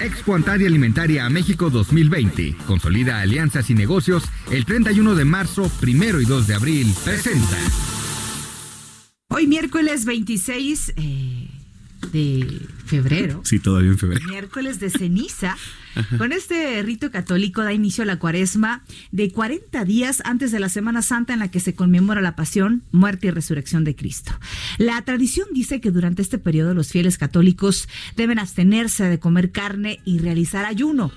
Expo Antaria Alimentaria a México 2020. Consolida alianzas y negocios el 31 de marzo, primero y 2 de abril. Presenta. Hoy miércoles 26 eh, de febrero. Sí, todavía en febrero. Miércoles de ceniza. Con este rito católico da inicio a la cuaresma de 40 días antes de la Semana Santa en la que se conmemora la pasión, muerte y resurrección de Cristo. La tradición dice que durante este periodo los fieles católicos deben abstenerse de comer carne y realizar ayuno.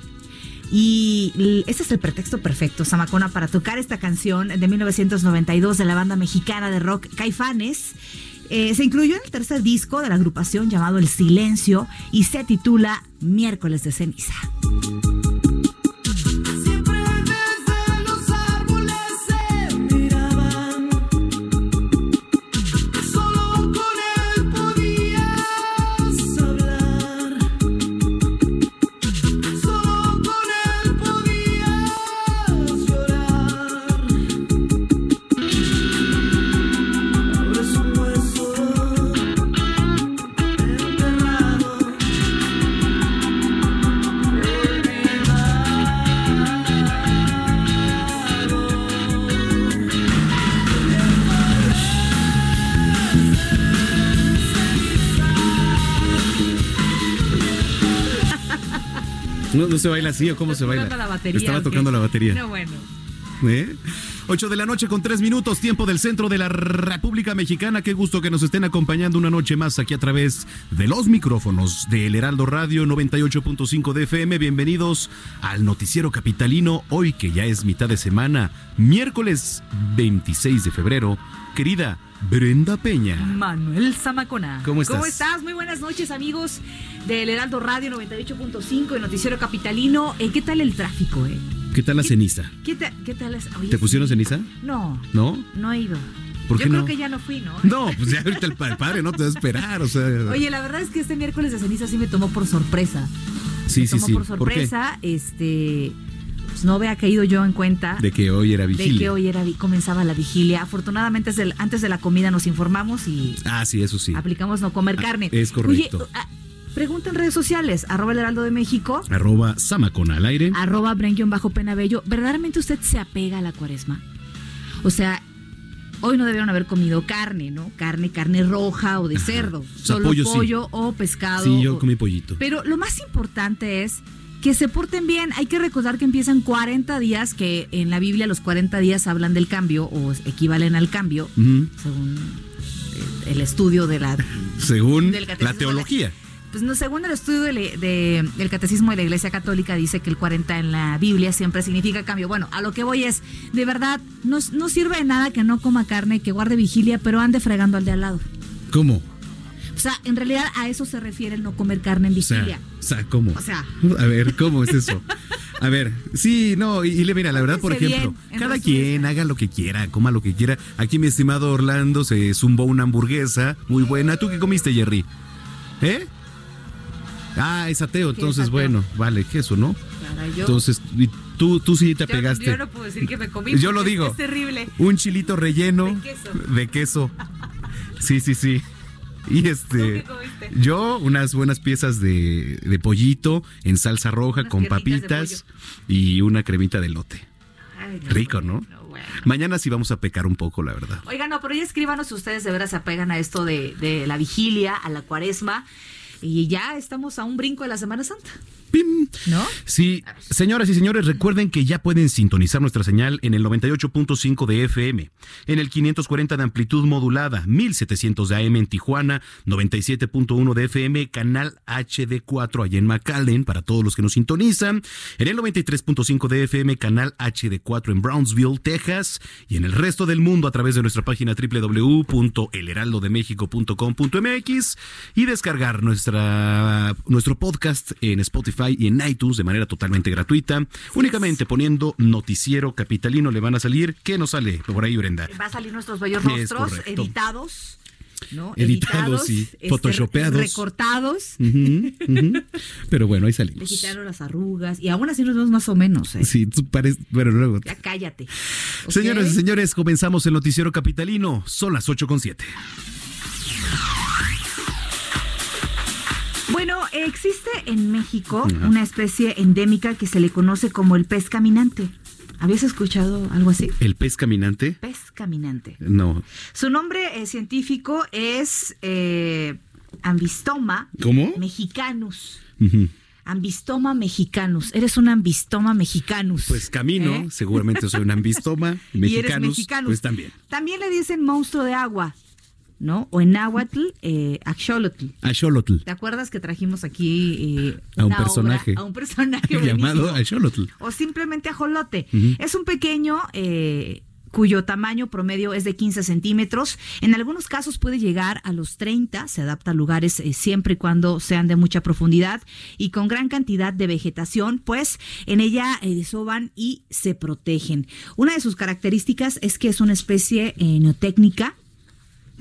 Y ese es el pretexto perfecto, Samacona, para tocar esta canción de 1992 de la banda mexicana de rock Caifanes. Eh, se incluyó en el tercer disco de la agrupación llamado El Silencio y se titula Miércoles de Ceniza. ¿No, se baila así o cómo se baila? La batería, Estaba tocando la batería. No, bueno. ¿Eh? 8 de la noche con 3 minutos, tiempo del centro de la República Mexicana. Qué gusto que nos estén acompañando una noche más aquí a través de los micrófonos del Heraldo Radio 98.5 de FM. Bienvenidos al Noticiero Capitalino, hoy que ya es mitad de semana, miércoles 26 de febrero. Querida Brenda Peña. Manuel Zamacona. ¿Cómo estás? ¿Cómo estás? Muy buenas noches, amigos del Heraldo Radio 98.5, el Noticiero Capitalino. Eh, ¿Qué tal el tráfico, eh? ¿Qué tal la ceniza? ¿Qué, ta- qué tal es? Oye, ¿Te pusieron ceniza? No. ¿No? No he ido. ¿Por Yo qué creo no? que ya no fui, ¿no? No, pues ya ahorita el pa- el padre no te va a esperar, o sea. Oye, la verdad es que este miércoles de ceniza sí me tomó por sorpresa. sí, me sí, tomó sí. por ¿Por sorpresa. Este. Pues no había caído yo en cuenta De que hoy era de vigilia. que hoy era, comenzaba la vigilia. Afortunadamente, antes de la comida nos informamos y Ah, sí, eso sí. aplicamos no comer Ah, carne. es correcto. Oye, ah, pregunta en redes sociales, arroba el heraldo de México, Arroba Samacona al aire. arroba bren bajo penabello. ¿Verdaderamente usted se apega a la cuaresma? O sea, hoy no debieron haber comido carne, ¿no? Carne, carne roja o de cerdo. sea, Solo pollo sí. o pescado. Sí, yo o- comí pollito. Pero lo más importante es que se porten bien. Hay que recordar que empiezan 40 días, que en la Biblia los 40 días hablan del cambio o equivalen al cambio, según el- estudio de la Según la teología. Pues no, según el estudio de de- del catecismo de la Iglesia Católica dice que el 40 en la Biblia siempre significa cambio. Bueno, a lo que voy es, de verdad, no, no sirve de nada que no coma carne, que guarde vigilia, pero ande fregando al de al lado. ¿Cómo? O sea, en realidad a eso se refiere el no comer carne en O sea, vigilia. o sea, ¿cómo? O sea. A ver, ¿cómo es eso? A ver, sí, no, y, le mira, la verdad, por ejemplo, cada quien haga lo que quiera, coma lo que quiera. Aquí mi estimado Orlando se zumbó una hamburguesa muy buena. ¿Tú qué comiste, Jerry? ¿Eh? Ah, es ateo, entonces bueno, vale, queso, ¿no? yo. Entonces, tú, tú sí te pegaste. Yo no puedo decir que me comí. Yo lo digo. Es terrible. Un chilito relleno de queso. Sí, sí, sí. Y este, yo unas buenas piezas de, pollito en salsa roja con papitas y una cremita de lote. Rico, ¿no? Mañana sí vamos a pecar un poco, la verdad. Oigan, no, pero ya escríbanos si ustedes de veras se apegan a esto de, de la vigilia, a la cuaresma. Y ya estamos a un brinco de la Semana Santa. ¡Pim! ¿No? Sí, señoras y señores, recuerden que ya pueden sintonizar nuestra señal en el 98.5 de FM, en el 540 de amplitud modulada, 1700 de AM en Tijuana, 97.1 de FM, canal HD4 allá en McAllen, para todos los que nos sintonizan, en el 93.5 de FM, canal HD4 en Brownsville, Texas, y en el resto del mundo a través de nuestra página www.elheraldodemexico.com.mx y descargar nuestra, nuestro podcast en Spotify y en iTunes de manera totalmente gratuita. Únicamente poniendo Noticiero Capitalino le van a salir. ¿Qué nos sale por ahí, Brenda? Va a salir nuestros bellos rostros editados. ¿no? Editados, y este, photoshopeados. Recortados. Pero bueno, ahí salimos. Le quitaron las arrugas y aún así nos vemos más o menos. ¿eh? Sí, tú pareces. Bueno, luego. Ya cállate. Señoras y señores, comenzamos el Noticiero Capitalino. Son las 8 con 7. Existe en México una especie endémica que se le conoce como el pez caminante. ¿Habías escuchado algo así? ¿El pez caminante? Pez caminante. No. Su nombre eh, científico es eh, Ambistoma ¿Cómo? mexicanus. Ambistoma mexicanus. Eres un ambistoma mexicanus. Pues camino, ¿Eh? seguramente soy un ambistoma mexicanus. Y eres mexicanus. Pues también. También le dicen monstruo de agua. ¿No? O en náhuatl, eh, Axolotl. Axolotl. ¿Te acuerdas que trajimos aquí eh, a, un personaje, a un personaje llamado Axolotl? O simplemente ajolote. Es un pequeño eh, cuyo tamaño promedio es de 15 centímetros. En algunos casos puede llegar a los 30, se adapta a lugares eh, siempre y cuando sean de mucha profundidad y con gran cantidad de vegetación, pues en ella eh, desoban y se protegen. Una de sus características es que es una especie neotécnica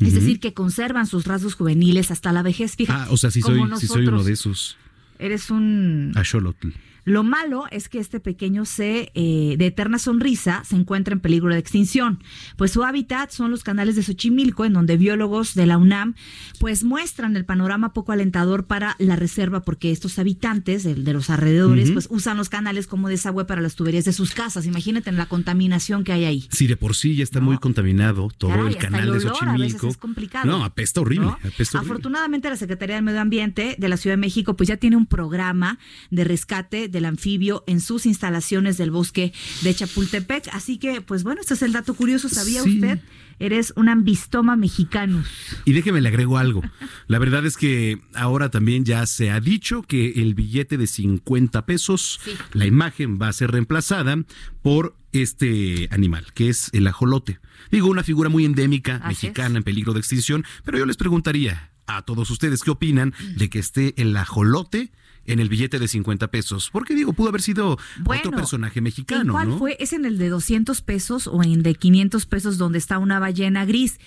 es decir, que conservan sus rasgos juveniles hasta la vejez. Fíjate, ah, o sea, sí soy, soy uno de esos. Eres un... Axolotl. Lo malo es que este pequeño C eh, de eterna sonrisa se encuentra en peligro de extinción, pues su hábitat son los canales de Xochimilco, en donde biólogos de la UNAM pues muestran el panorama poco alentador para la reserva, porque estos habitantes de, los alrededores pues usan los canales como desagüe para las tuberías de sus casas. Imagínate la contaminación que hay ahí. Sí, de por sí ya está muy contaminado todo el canal de Xochimilco. es complicado. No, apesta horrible, Afortunadamente la Secretaría del Medio Ambiente de la Ciudad de México pues ya tiene un programa de rescate de del anfibio en sus instalaciones del bosque de Chapultepec. Así que, pues bueno, este es el dato curioso. ¿Sabía usted? Eres un ambistoma mexicano. Y déjeme le agrego algo. La verdad es que ahora también ya se ha dicho que el billete de 50 pesos, la imagen va a ser reemplazada por este animal, que es el ajolote. Digo, una figura muy endémica, mexicana, en peligro de extinción, pero yo les preguntaría a todos ustedes qué opinan de que esté el ajolote en el billete de 50 pesos. Porque digo, pudo haber sido otro personaje mexicano. ¿Cuál fue? ¿Es en el de 200 pesos o en el de 500 pesos donde está una ballena gris?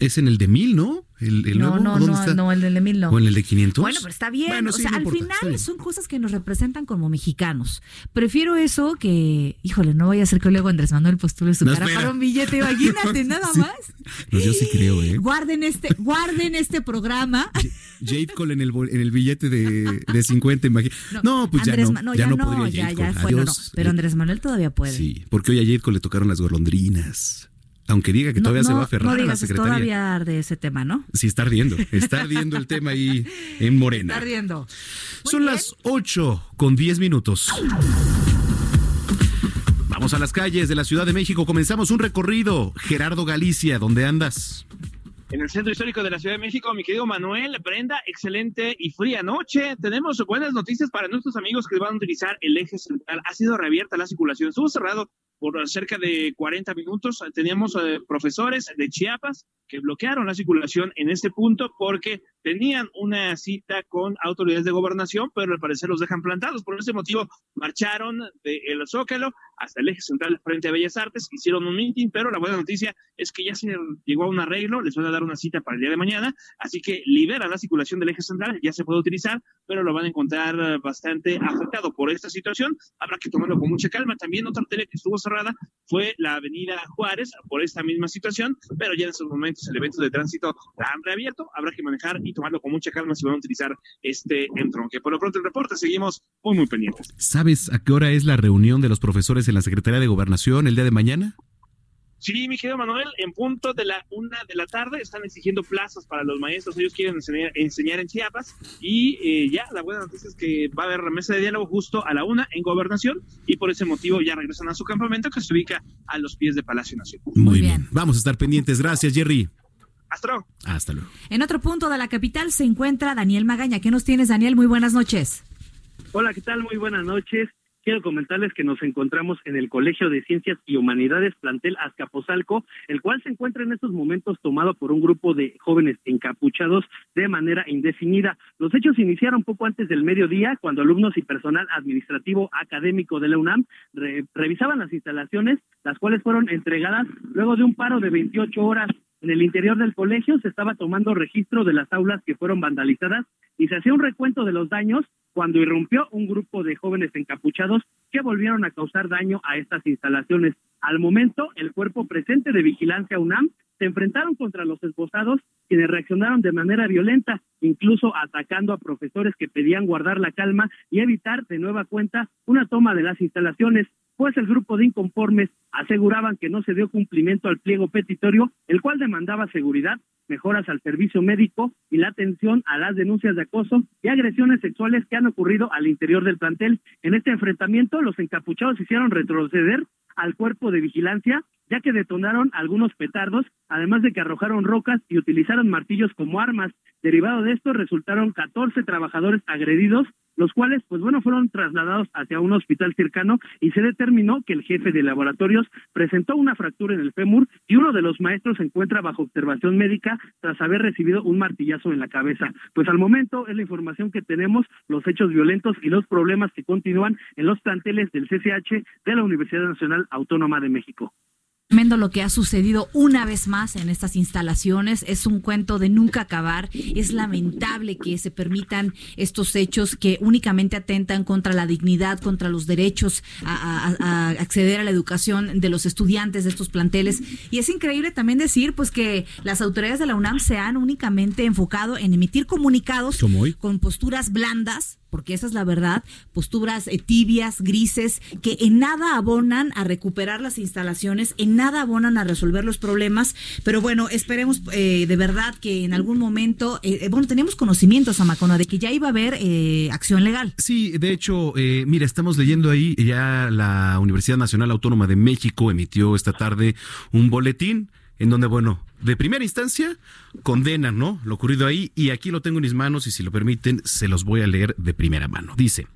Es en el de mil, ¿no? El, no, no, no, no, el de mil no. ¿O en el de 500? Bueno, pero está bien. o sea, al final son cosas que nos representan como mexicanos. Prefiero eso que, híjole, no voy a hacer que luego Andrés Manuel postule su cara para un billete, imagínate, nada más. No, yo sí creo, ¿eh? Guarden este, guarden este programa. Jade Cole en el, en el billete de, de 50, imagínate. No, pues ya no, ya, no, podría ya, ya fue, Pero Andrés Manuel todavía puede. Sí, porque hoy a Jade Cole le tocaron las golondrinas. Aunque diga que todavía se va a aferrar no a la secretaría. todavía arde ese tema, ¿no? Sí, está ardiendo. Está ardiendo el tema ahí en Morena. Está ardiendo. Son las 8 con 10 minutos. Vamos a las calles de la Ciudad de México. Comenzamos un recorrido. Gerardo Galicia, ¿dónde andas? En el centro histórico de la Ciudad de México, mi querido Manuel, Brenda, excelente y fría noche. Tenemos buenas noticias para nuestros amigos que van a utilizar el eje central. Ha sido reabierta la circulación. Estuvo cerrado por cerca de 40 minutos. Teníamos eh, profesores de Chiapas que bloquearon la circulación en este punto porque tenían una cita con autoridades de gobernación, pero al parecer los dejan plantados. Por ese motivo, marcharon de El Zócalo hasta el eje central frente a Bellas Artes, hicieron un meeting, pero la buena noticia es que ya se llegó a un arreglo, les van a dar una cita para el día de mañana, así que libera la circulación del eje central, ya se puede utilizar, pero lo van a encontrar bastante afectado por esta situación. Habrá que tomarlo con mucha calma. También otra tele que estuvo fue la avenida Juárez por esta misma situación, pero ya en estos momentos el evento de tránsito han reabierto, habrá que manejar y tomarlo con mucha calma si van a utilizar este entronque. Por lo pronto el reporte, seguimos muy, muy pendientes. ¿Sabes a qué hora es la reunión de los profesores en la Secretaría de Gobernación el día de mañana? Sí, mi querido Manuel, en punto de la una de la tarde están exigiendo plazas para los maestros. Ellos quieren enseñar, en Chiapas y eh, ya la buena noticia es que va a haber remesa de diálogo justo a la una en gobernación y por ese motivo ya regresan a su campamento que se ubica a los pies de Palacio Nacional. Muy, bien. Vamos a estar pendientes. Gracias, Jerry. Hasta luego. Hasta luego. En otro punto de la capital se encuentra Daniel Magaña. ¿Qué nos tienes, Daniel? Muy buenas noches. Hola, ¿qué tal? Muy buenas noches. Quiero comentarles que nos encontramos en el Colegio de Ciencias y Humanidades Plantel Azcapotzalco, el cual se encuentra en estos momentos tomado por un grupo de jóvenes encapuchados de manera indefinida. Los hechos iniciaron poco antes del mediodía, cuando alumnos y personal administrativo académico de la UNAM revisaban las instalaciones, las cuales fueron entregadas luego de un paro de 28 horas. En el interior del colegio se estaba tomando registro de las aulas que fueron vandalizadas y se hacía un recuento de los daños cuando irrumpió un grupo de jóvenes encapuchados que volvieron a causar daño a estas instalaciones. Al momento, el cuerpo presente de vigilancia UNAM se enfrentaron contra los esposados, quienes reaccionaron de manera violenta, incluso atacando a profesores que pedían guardar la calma y evitar de nueva cuenta una toma de las instalaciones, pues el grupo de inconformes aseguraban que no se dio cumplimiento al pliego petitorio, el cual demandaba seguridad, mejoras al servicio médico y la atención a las denuncias de acoso y agresiones sexuales que han ocurrido al interior del plantel. En este enfrentamiento, los encapuchados hicieron retroceder al cuerpo de vigilancia, ya que detonaron algunos petardos, además de que arrojaron rocas y utilizaron martillos como armas. Derivado de esto, resultaron 14 trabajadores agredidos los cuales, pues bueno, fueron trasladados hacia un hospital cercano y se determinó que el jefe de laboratorios presentó una fractura en el fémur y uno de los maestros se encuentra bajo observación médica tras haber recibido un martillazo en la cabeza. Pues al momento es la información que tenemos, los hechos violentos y los problemas que continúan en los planteles del CCH de la Universidad Nacional Autónoma de México tremendo lo que ha sucedido una vez más en estas instalaciones. Es un cuento de nunca acabar. Es lamentable que se permitan estos hechos que únicamente atentan contra la dignidad, contra los derechos a, acceder a la educación de los estudiantes de estos planteles. Y es increíble también decir pues que las autoridades de la UNAM se han únicamente enfocado en emitir comunicados con posturas blandas porque esa es la verdad, posturas eh, tibias, grises, que en nada abonan a recuperar las instalaciones, en nada abonan a resolver los problemas, pero bueno, esperemos eh, de verdad que en algún momento, eh, bueno, tenemos conocimientos, Samacona, de que ya iba a haber acción legal. Sí, de hecho, mira, estamos leyendo ahí, ya la Universidad Nacional Autónoma de México emitió esta tarde un boletín en donde, bueno, de primera instancia condenan, ¿no? Lo ocurrido ahí y aquí lo tengo en mis manos y si lo permiten se los voy a leer de primera mano. Dice,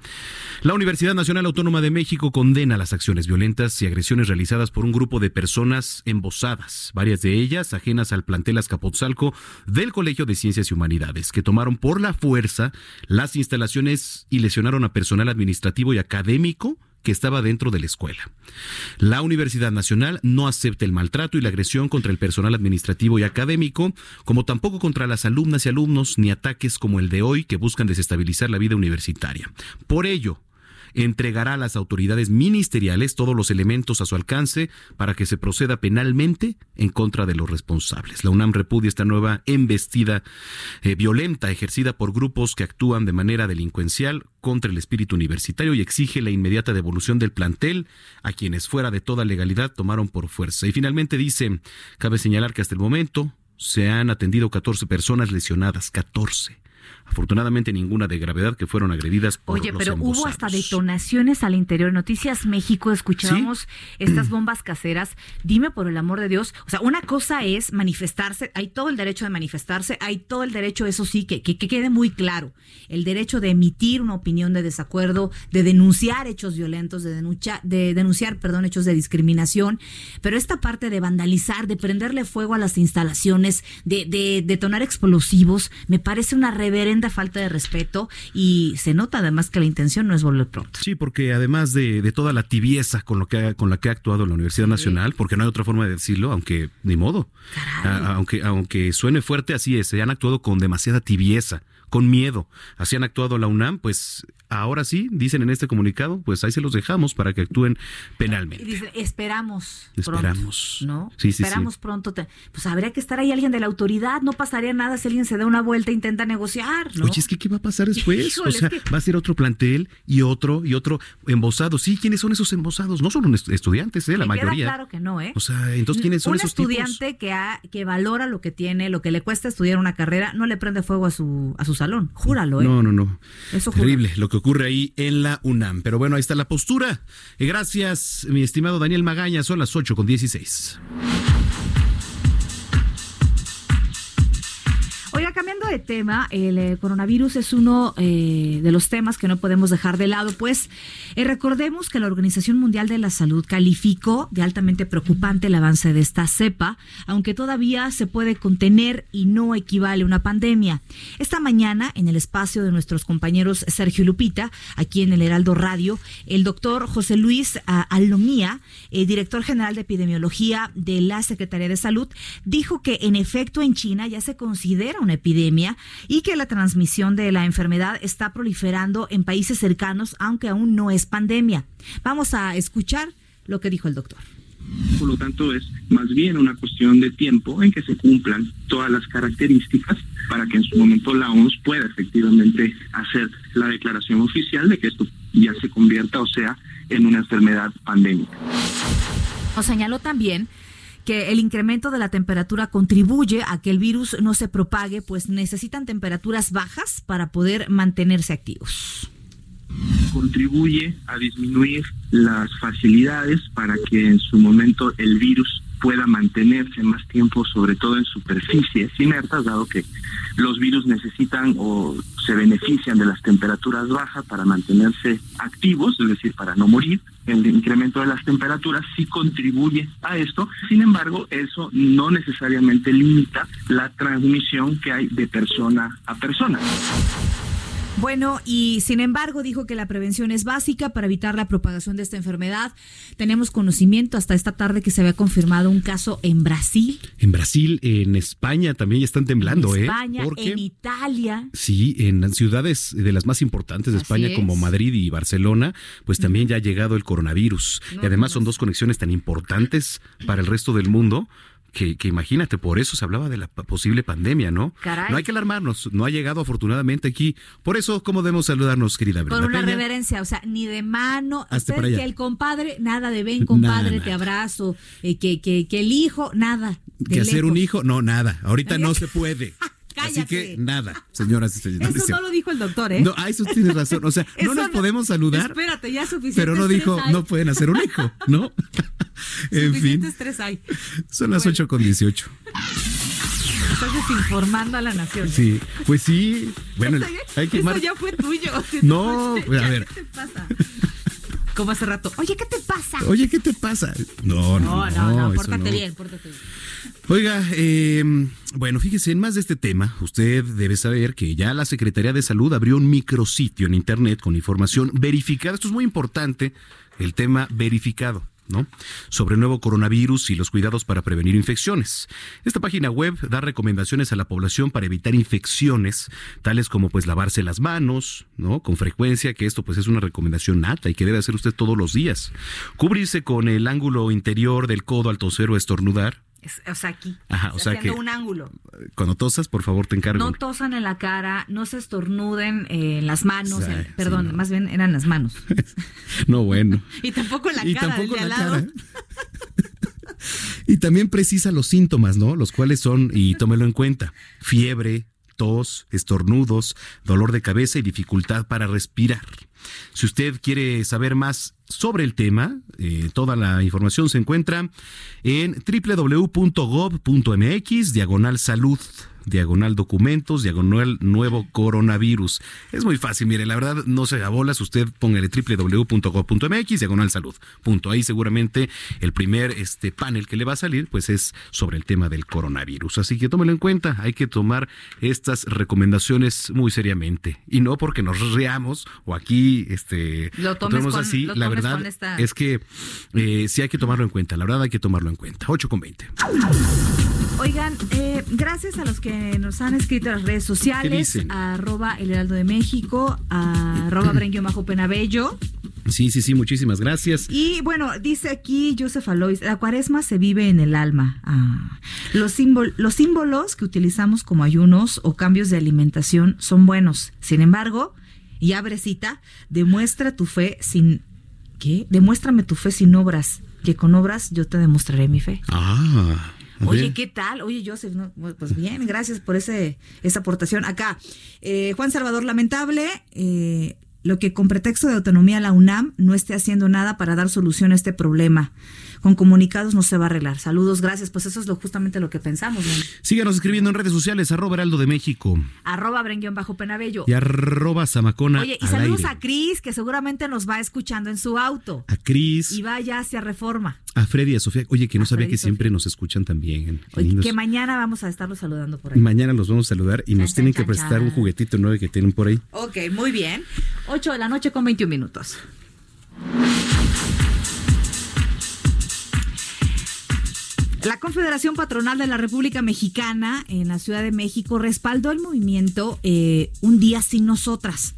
la Universidad Nacional Autónoma de México condena las acciones violentas y agresiones realizadas por un grupo de personas embosadas, varias de ellas ajenas al plantel Azcapotzalco del Colegio de Ciencias y Humanidades, que tomaron por la fuerza las instalaciones y lesionaron a personal administrativo y académico que estaba dentro de la escuela. La Universidad Nacional no acepta el maltrato y la agresión contra el personal administrativo y académico, como tampoco contra las alumnas y alumnos, ni ataques como el de hoy que buscan desestabilizar la vida universitaria. Por ello, entregará a las autoridades ministeriales todos los elementos a su alcance para que se proceda penalmente en contra de los responsables. La UNAM repudia esta nueva embestida eh, violenta ejercida por grupos que actúan de manera delincuencial contra el espíritu universitario y exige la inmediata devolución del plantel a quienes fuera de toda legalidad tomaron por fuerza. Y finalmente dice, cabe señalar que hasta el momento se han atendido 14 personas lesionadas, 14 Afortunadamente ninguna de gravedad que fueron agredidas por Oye, los pero hubo hasta detonaciones al interior. Noticias México, escuchábamos estas bombas caseras. Dime por el amor de Dios, o sea, una cosa es manifestarse, hay todo el derecho de manifestarse, hay todo el derecho, eso sí, que, que, que quede muy claro, el derecho de emitir una opinión de desacuerdo, de denunciar hechos violentos, de denunciar, de denunciar, perdón, hechos de discriminación, pero esta parte de vandalizar, de prenderle fuego a las instalaciones, de, de detonar explosivos, me parece una falta de respeto y se nota además que la intención no es volver pronto. Sí, porque además de, de toda la tibieza con lo que ha, con la que ha actuado la Universidad Nacional, porque no hay otra forma de decirlo, aunque ni modo, A- aunque aunque suene fuerte, así es, se han actuado con demasiada tibieza, con miedo. Así han actuado la UNAM, pues ahora sí, dicen en este comunicado, pues ahí se los dejamos para que actúen Y penalmente. dice, esperamos. Esperamos. Pronto, ¿No? Sí, sí, esperamos pronto. te- Pues habría que estar ahí alguien de la autoridad. No pasaría nada si alguien se da una vuelta e intenta negociar, ¿no? Oye, es que ¿qué va a pasar después? Híjole, o sea, es que- va a ser otro plantel y otro y otro embosado. Sí, ¿quiénes son esos embosados? No son est- estudiantes, ¿eh? la Me queda mayoría. claro que no, ¿eh? O sea, entonces ¿quiénes son un esos tipos? estudiante que ha, que valora lo que tiene, lo que le cuesta estudiar una carrera, no le prende fuego a su a su salón. Júralo, ¿eh? No, no, no. Eso. Terrible lo que ocurre ahí en la UNAM. Pero bueno, ahí está la postura. Gracias, mi estimado Daniel Magaña. Son las 8 con 16. De tema, el eh, coronavirus es uno eh, de los temas que no podemos dejar de lado, pues eh, recordemos que la Organización Mundial de la Salud calificó de altamente preocupante el avance de esta cepa, aunque todavía se puede contener y no equivale a una pandemia. Esta mañana, en el espacio de nuestros compañeros Sergio Lupita, aquí en el Heraldo Radio, el doctor José Luis ah, Alomía, director general de epidemiología de la Secretaría de Salud, dijo que en efecto en China ya se considera una epidemia y que la transmisión de la enfermedad está proliferando en países cercanos, aunque aún no es pandemia. Vamos a escuchar lo que dijo el doctor. Por lo tanto, es más bien una cuestión de tiempo en que se cumplan todas las características para que en su momento la OMS pueda efectivamente hacer la declaración oficial de que esto ya se convierta, o sea, en una enfermedad pandémica. Nos señaló también que el incremento de la temperatura contribuye a que el virus no se propague, pues necesitan temperaturas bajas para poder mantenerse activos. Contribuye a disminuir las facilidades para que en su momento el virus pueda mantenerse más tiempo, sobre todo en superficies inertas, dado que los virus necesitan o se benefician de las temperaturas bajas para mantenerse activos, es decir, para no morir. El incremento de las temperaturas sí contribuye a esto, sin embargo, eso no necesariamente limita la transmisión que hay de persona a persona. Bueno, y sin embargo dijo que la prevención es básica para evitar la propagación de esta enfermedad. Tenemos conocimiento hasta esta tarde que se había confirmado un caso en Brasil, En Brasil, en España también ya están temblando, en ¿eh? España, Porque- en Italia. Sí, en ciudades de las más importantes de Así España es. como Madrid y Barcelona, pues también ya ha llegado el coronavirus. No, y además son dos conexiones tan importantes para el resto del mundo. Que, que imagínate, por eso se hablaba de la posible pandemia, ¿no? Caray. No hay que alarmarnos, no ha llegado afortunadamente aquí. Por eso, ¿cómo debemos saludarnos, querida Brenda Con una Peña? reverencia, o sea, ni de mano, usted para allá. que el compadre, nada de ven, compadre, Nada, te nada. abrazo, eh, que, que, que el hijo, nada. Que hacer un hijo, no, nada. Ahorita no se puede. Así Cállate. que nada, señoras y señores. Eso no lo dijo el doctor, ¿eh? No, ah, eso tienes razón. O sea, no nos podemos saludar, Espérate, ya suficiente. pero no dijo, hay. no pueden hacer un hijo, ¿no? en fin, estrés hay. son las 8 con 18. Estás desinformando a la nación. Sí, pues sí. Bueno, Esto ya- hay que esto mar- ya fue tuyo. No, Ya, a ver. ¿Qué te pasa? Como hace rato. Oye, ¿qué te pasa? Oye, ¿qué te pasa? No, no, no, no, no, pórtate no. bien, pórtate bien. Oiga, eh, bueno, fíjese, en más de este tema, usted debe saber que ya la Secretaría de Salud abrió un micrositio en Internet con información verificada. Esto es muy importante, el tema verificado. Sobre el nuevo coronavirus y los cuidados para prevenir infecciones. Esta página web da recomendaciones a la población para evitar infecciones, tales como pues lavarse las manos, ¿no? Con frecuencia, que esto pues es una recomendación nata y que debe hacer usted todos los días. Cubrirse con el ángulo interior del codo al toser o estornudar, Es- o sea, aquí. Ajá, o sea haciendo que- un ángulo. Cuando tosas, por favor, te encargo. No tosan en la cara, no se estornuden eh, en las manos. Ay, en- sí, perdón, no. más bien eran las manos. No, bueno. Y tampoco en la y cara tampoco del de la al lado. cara. y también precisa los síntomas, ¿no? Los cuales son, y tómelo en cuenta, fiebre, tos, estornudos, dolor de cabeza y dificultad para respirar. Si usted quiere saber más sobre el tema, eh, toda la información se encuentra en www.gov.mx, diagonal salud diagonal documentos, diagonal nuevo coronavirus. Es muy fácil, mire, la verdad no se haga bolas, usted póngale www.gov.mx, diagonal salud. Punto. Ahí seguramente el primer este panel que le va a salir pues es sobre el tema del coronavirus. Así que tómelo en cuenta, hay que tomar estas recomendaciones muy seriamente y no porque nos reamos o aquí este lo tomemos así, la verdad es que eh, sí hay que tomarlo en cuenta, la verdad hay que tomarlo en cuenta. 8 con 20. Oigan, eh, gracias a los que nos han escrito en las redes sociales, arroba el Heraldo de México, arroba Bajo Penabello. Sí, sí, sí, muchísimas gracias. Y bueno, dice aquí Joseph Alois, la cuaresma se vive en el alma. Ah, los, los símbolos que utilizamos como ayunos o cambios de alimentación son buenos. Sin embargo, y abre cita, demuestra tu fe sin... ¿Qué? Demuéstrame tu fe sin obras, que con obras yo te demostraré mi fe. Ah. Oye, ¿qué tal? Oye, Joseph, pues bien, gracias por ese, esa aportación. Acá, eh, Juan Salvador, lamentable, eh, lo que con pretexto de autonomía la UNAM no esté haciendo nada para dar solución a este problema con comunicados no se va a arreglar. Saludos, gracias. Pues eso es lo, justamente lo que pensamos. Síganos escribiendo en redes sociales, arroba heraldo de México. Arroba bajo penabello. Y arroba zamacona Oye, y saludos a Cris, que seguramente nos va escuchando en su auto. A Cris. Y vaya hacia Reforma. A Freddy y a Sofía. Oye, que no sabía que siempre nos escuchan también. Oye, que mañana vamos a estarlos saludando por ahí. Mañana los vamos a saludar y nos tienen que prestar un juguetito nuevo que tienen por ahí. Ok, muy bien. 8 de la noche con 21 minutos. La Confederación Patronal de la República Mexicana en la Ciudad de México respaldó el movimiento eh, Un Día Sin Nosotras,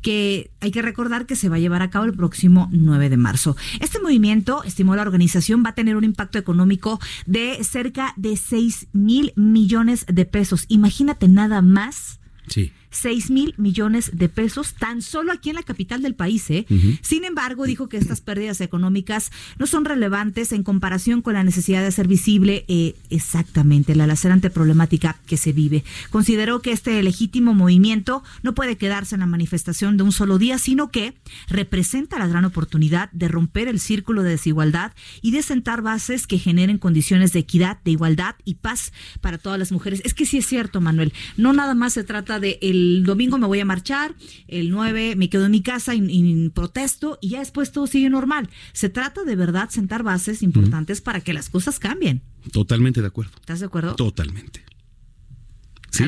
que hay que recordar que se va a llevar a cabo el próximo 9 de marzo. Este movimiento, estimó la organización, va a tener un impacto económico de cerca de 6 mil millones de pesos. Imagínate nada más. Sí 6 mil millones de pesos tan solo aquí en la capital del país. ¿eh? Sin embargo, dijo que estas pérdidas económicas no son relevantes en comparación con la necesidad de hacer visible eh, exactamente la lacerante problemática que se vive. Consideró que este legítimo movimiento no puede quedarse en la manifestación de un solo día, sino que representa la gran oportunidad de romper el círculo de desigualdad y de sentar bases que generen condiciones de equidad, de igualdad y paz para todas las mujeres. Es que sí es cierto, Manuel, no nada más se trata de el el domingo me voy a marchar, el 9 me quedo en mi casa y, protesto y ya después todo sigue normal. Se trata de verdad sentar bases importantes para que las cosas cambien. Totalmente de acuerdo. ¿Estás de acuerdo? Totalmente.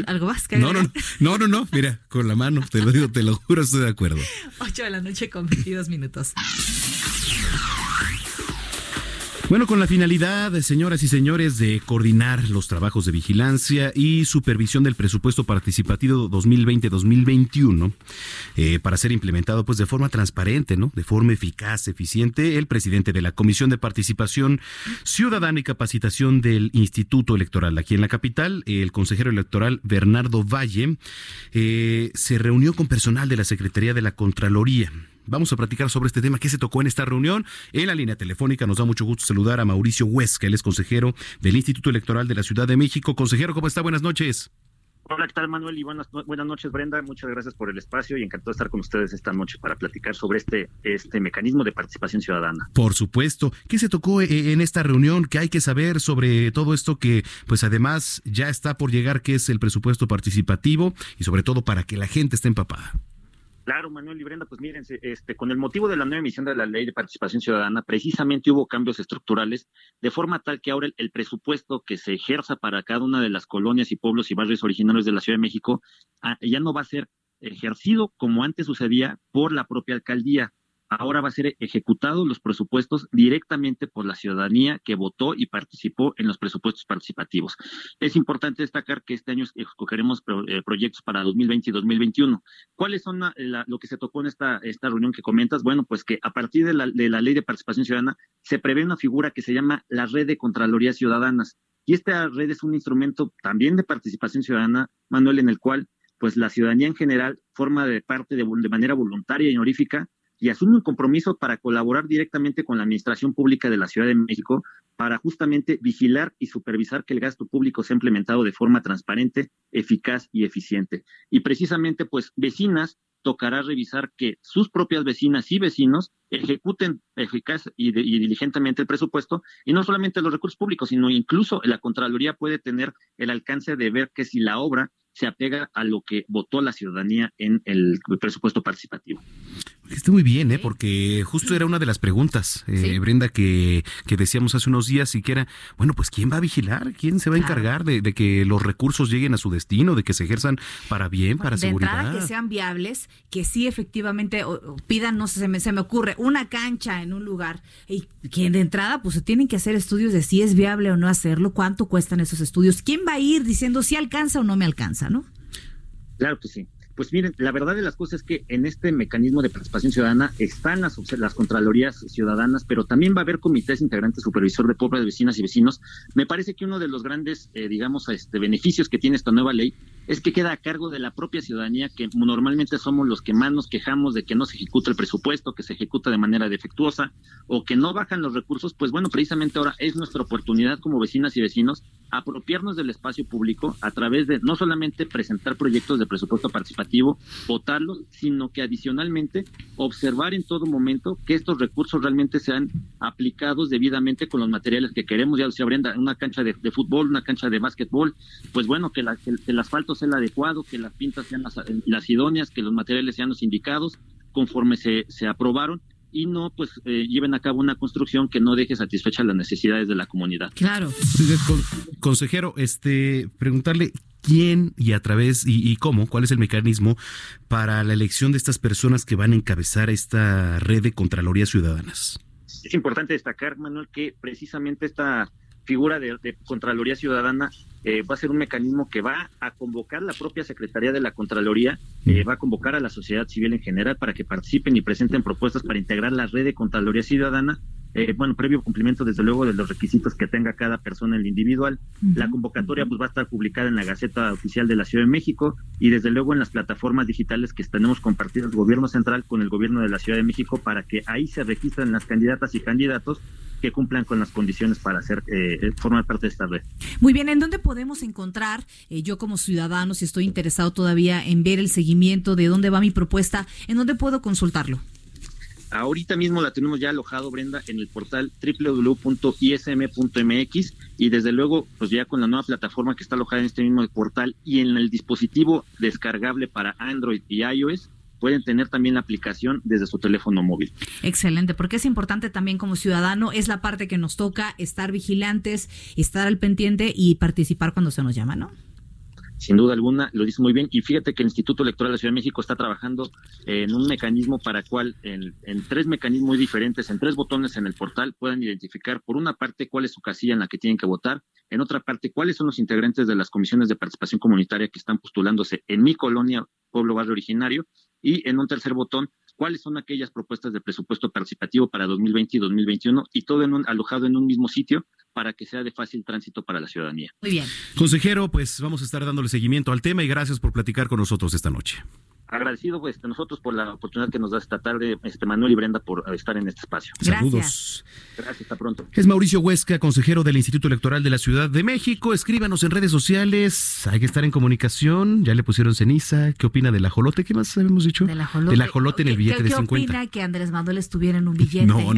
¿Algo más que no, no, no, no, no, mira, con la mano, te lo digo, te lo juro, estoy de acuerdo. 8 de la noche con 22 minutos. Bueno, con la finalidad, señoras y señores, de coordinar los trabajos de vigilancia y supervisión del presupuesto participativo 2020-2021 eh, para ser implementado pues de forma transparente, ¿no? De forma eficaz, eficiente, el presidente de la Comisión de Participación Ciudadana y Capacitación del Instituto Electoral aquí en la capital, el consejero electoral Bernardo Valle, eh, se reunió con personal de la Secretaría de la Contraloría Vamos a platicar sobre este tema que se tocó en esta reunión. En la línea telefónica nos da mucho gusto saludar a Mauricio Huesca, él es consejero del Instituto Electoral de la Ciudad de México. Consejero, ¿cómo está? Buenas noches. Hola, ¿qué tal Manuel? Y buenas, buenas noches Brenda, muchas gracias por el espacio y encantado de estar con ustedes esta noche para platicar sobre este, este mecanismo de participación ciudadana. Por supuesto. ¿Qué se tocó eh, en esta reunión? ¿Qué hay que saber sobre todo esto que pues además ya está por llegar, que es el presupuesto participativo y sobre todo para que la gente esté empapada? Claro, Manuel y Brenda, pues miren, este, con el motivo de la nueva emisión de la Ley de Participación Ciudadana, precisamente hubo cambios estructurales, de forma tal que ahora el, presupuesto que se ejerza para cada una de las colonias y pueblos y barrios originarios de la Ciudad de México ah, ya no va a ser ejercido como antes sucedía por la propia alcaldía ahora va a ser ejecutado los presupuestos directamente por la ciudadanía que votó y participó en los presupuestos participativos. Es importante destacar que este año escogeremos eh, proyectos para 2020 y 2021. ¿Cuáles son lo que se tocó en esta, esta reunión que comentas? Bueno, pues que a partir de la, la ley de participación ciudadana se prevé una figura que se llama la red de Contralorías Ciudadanas. Y esta red es un instrumento también de participación ciudadana, Manuel, en el cual pues la ciudadanía en general forma de parte de manera voluntaria y honorífica y asume un compromiso para colaborar directamente con la Administración Pública de la Ciudad de México para justamente vigilar y supervisar que el gasto público sea implementado de forma transparente, eficaz y eficiente. Y precisamente, pues, vecinas tocará revisar que sus propias vecinas y vecinos ejecuten eficaz y, diligentemente el presupuesto y no solamente los recursos públicos, sino incluso la Contraloría puede tener el alcance de ver que si la obra se apega a lo que votó la ciudadanía en el presupuesto participativo. Está muy bien, ¿eh? porque justo era una de las preguntas, eh, Brenda, que, que, decíamos hace unos días y que era, bueno, pues ¿quién va a vigilar? ¿Quién se va a encargar de, que los recursos lleguen a su destino, de que se ejerzan para bien, para de seguridad? que sean viables, que sí efectivamente pidan, no sé, se me, se me ocurre, una cancha en un lugar y que de entrada pues se tienen que hacer estudios de si es viable o no hacerlo, cuánto cuestan esos estudios, quién va a ir diciendo si alcanza o no me alcanza, ¿no? Claro que sí. Pues miren, la verdad de las cosas es que en este mecanismo de participación ciudadana están las, contralorías ciudadanas, pero también va a haber comités integrantes supervisor de pobres vecinas y vecinos. Me parece que uno de los grandes, eh, digamos, este, beneficios que tiene esta nueva ley es que queda a cargo de la propia ciudadanía, que normalmente somos los que más nos quejamos de que no se ejecuta el presupuesto, que se ejecuta de manera defectuosa o que no bajan los recursos, pues bueno, precisamente ahora es nuestra oportunidad como vecinas y vecinos apropiarnos del espacio público a través de no solamente presentar proyectos de presupuesto participativo, votarlos, sino que adicionalmente observar en todo momento que estos recursos realmente sean aplicados debidamente con los materiales que queremos. Ya decía Brenda, una cancha de, fútbol, una cancha de básquetbol, pues bueno, que, la, que el asfalto sea el adecuado, que las pintas sean las, idóneas, que los materiales sean los indicados conforme se, se aprobaron y no pues eh, lleven a cabo una construcción que no deje satisfechas las necesidades de la comunidad. Claro. consejero, este preguntarle quién y a través y, y, cómo, cuál es el mecanismo para la elección de estas personas que van a encabezar esta red de Contralorías Ciudadanas. Es importante destacar, Manuel, que precisamente esta figura de, Contraloría Ciudadana eh, va a ser un mecanismo que va a convocar la propia Secretaría de la Contraloría, eh, va a convocar a la sociedad civil en general para que participen y presenten propuestas para integrar la red de Contraloría Ciudadana. Eh, bueno, previo cumplimiento desde luego de los requisitos que tenga cada persona en el individual. La convocatoria pues va a estar publicada en la Gaceta Oficial de la Ciudad de México y desde luego en las plataformas digitales que tenemos compartidas el gobierno central con el gobierno de la Ciudad de México para que ahí se registren las candidatas y candidatos que cumplan con las condiciones para hacer eh, eh, formar parte de esta red. Muy bien, ¿en dónde podemos encontrar, eh, yo como ciudadano, si estoy interesado todavía en ver el seguimiento de dónde va mi propuesta, en dónde puedo consultarlo? Ahorita mismo la tenemos ya alojado, Brenda, en el portal www.ism.mx y desde luego, pues ya con la nueva plataforma que está alojada en este mismo portal y en el dispositivo descargable para Android y iOS, pueden tener también la aplicación desde su teléfono móvil. Excelente, porque es importante también como ciudadano, es la parte que nos toca estar vigilantes, estar al pendiente y participar cuando se nos llama, ¿no? Sin duda alguna, lo dice muy bien. Y fíjate que el Instituto Electoral de la Ciudad de México está trabajando en un mecanismo para cual, en, tres mecanismos diferentes, en tres botones en el portal, puedan identificar, por una parte, cuál es su casilla en la que tienen que votar, en otra parte, cuáles son los integrantes de las comisiones de participación comunitaria que están postulándose en mi colonia, pueblo barrio originario, y en un tercer botón, cuáles son aquellas propuestas de presupuesto participativo para 2020 y 2021 y todo en un, alojado en un mismo sitio para que sea de fácil tránsito para la ciudadanía. Muy bien. Consejero, pues vamos a estar dándole seguimiento al tema y gracias por platicar con nosotros esta noche agradecido pues nosotros por la oportunidad que nos da esta tarde, este Manuel y Brenda, por estar en este espacio. Saludos. Gracias, hasta pronto. Es Mauricio Huesca, consejero del Instituto Electoral de la Ciudad de México. Escríbanos en redes sociales, hay que estar en comunicación. Ya le pusieron ceniza. ¿Qué opina del ajolote? ¿Qué más habíamos dicho? Del ajolote. en el billete de 50. ¿Qué opina que Andrés Manuel estuviera en un billete? No,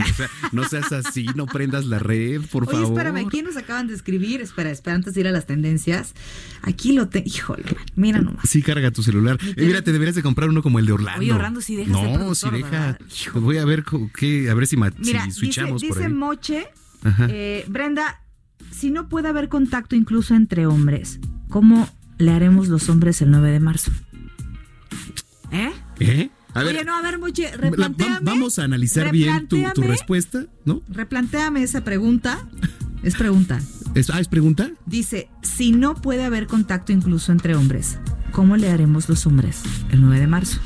no, seas así, no prendas la red, por Oye, favor. espérame, aquí nos acaban de escribir. Espera, espera, antes de ir a las tendencias. Aquí lo tengo. Híjole, mira nomás. Sí, carga tu celular. Eh, mira, te deberías de comprar uno como el de Orlando. Oye, Orlando, si deja No, si deja. Voy a ver qué, a ver si, Mira, switchamos dice, por dice Moche, eh, Brenda, si no puede haber contacto incluso entre hombres, ¿cómo le haremos los hombres el 9 de marzo? ¿Eh? ¿Eh? A ver, Oye, no, a ver, Moche, replanteame. vamos a analizar bien tu, tu, respuesta, ¿no? Replanteame esa pregunta. Es pregunta. ¿Es, ah, ¿es pregunta? Dice, si no puede haber contacto incluso entre hombres, ¿cómo le haremos los hombres el 9 de marzo?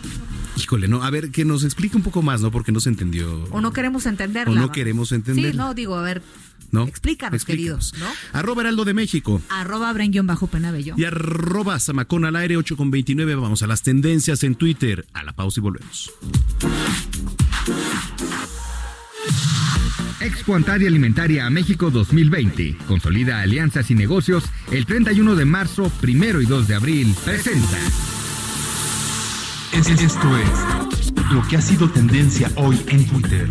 Híjole, no, a ver, que nos explique un poco más, ¿no? Porque no se entendió. O no queremos entenderla. O no queremos entenderla. Sí, no, digo, a ver, ¿no? Explícanos, queridos, ¿no? Arroba Heraldo de México. Arroba Bren bajo Penabello. Y arroba Samacón al aire 8 con 29. Vamos a las tendencias en Twitter. A la pausa y volvemos. Expo Antaria Alimentaria a México 2020. Consolida alianzas y negocios el 31 de marzo, primero y 2 de abril. Presenta. Esto es lo que ha sido tendencia hoy en Twitter.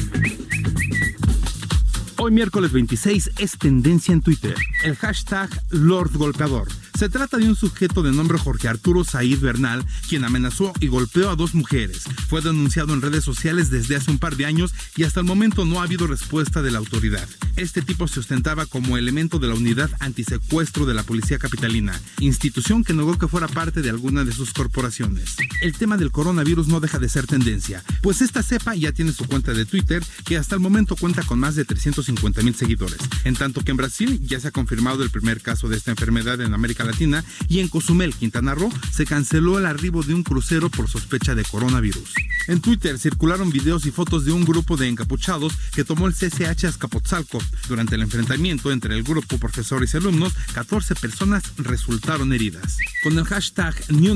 Hoy miércoles 26 es tendencia en Twitter. El hashtag Lord Golpeador se trata de un sujeto de nombre Jorge Arturo Said Bernal, quien amenazó y golpeó a dos mujeres. Fue denunciado en redes sociales desde hace un par de años y hasta el momento no ha habido respuesta de la autoridad. Este tipo se ostentaba como elemento de la unidad antisecuestro de la Policía Capitalina, institución que negó que fuera parte de alguna de sus corporaciones. El tema del coronavirus no deja de ser tendencia, pues esta cepa ya tiene su cuenta de Twitter que hasta el momento cuenta con más de 350 mil seguidores, en tanto que en Brasil ya se ha confirmado el primer caso de esta enfermedad en América Latina y en Cozumel, Quintana Roo, se canceló el arribo de un crucero por sospecha de coronavirus. En Twitter circularon videos y fotos de un grupo de encapuchados que tomó el CCH Azcapotzalco. Durante el enfrentamiento entre el grupo profesores y alumnos, 14 personas resultaron heridas. Con el hashtag Ni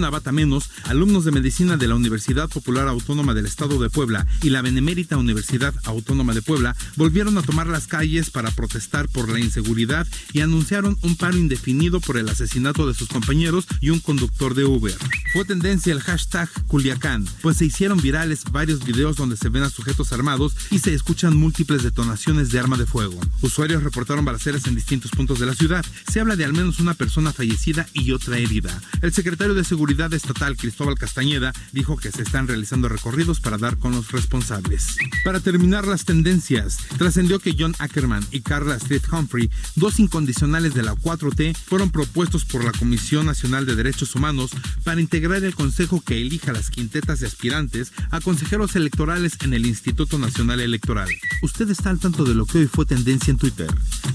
alumnos de medicina de la Universidad Popular Autónoma del Estado de Puebla y la Benemérita Universidad Autónoma de Puebla volvieron a tomar las calles para protestar por la inseguridad y anunciaron un paro indefinido por el asesinato de sus compañeros y un conductor de Uber. Fue tendencia el hashtag Culiacán, pues se hicieron virales varios videos donde se ven a sujetos armados y se escuchan múltiples detonaciones de arma de fuego. Usuarios reportaron balaceras en distintos puntos de la ciudad. Se habla de al menos una persona fallecida y otra herida. El secretario de Seguridad Estatal, Cristóbal Castañeda, dijo que se están realizando recorridos para dar con los responsables. Para terminar las tendencias, trascendió que John Ackerman y Carla Street Humphrey, dos incondicionales de la 4T, fueron propuestos por la Comisión Nacional de Derechos Humanos para integrar el consejo que elija las quintetas de aspirantes a consejeros electorales en el Instituto Nacional Electoral. Usted está al tanto de lo que hoy fue tendencia en Twitter.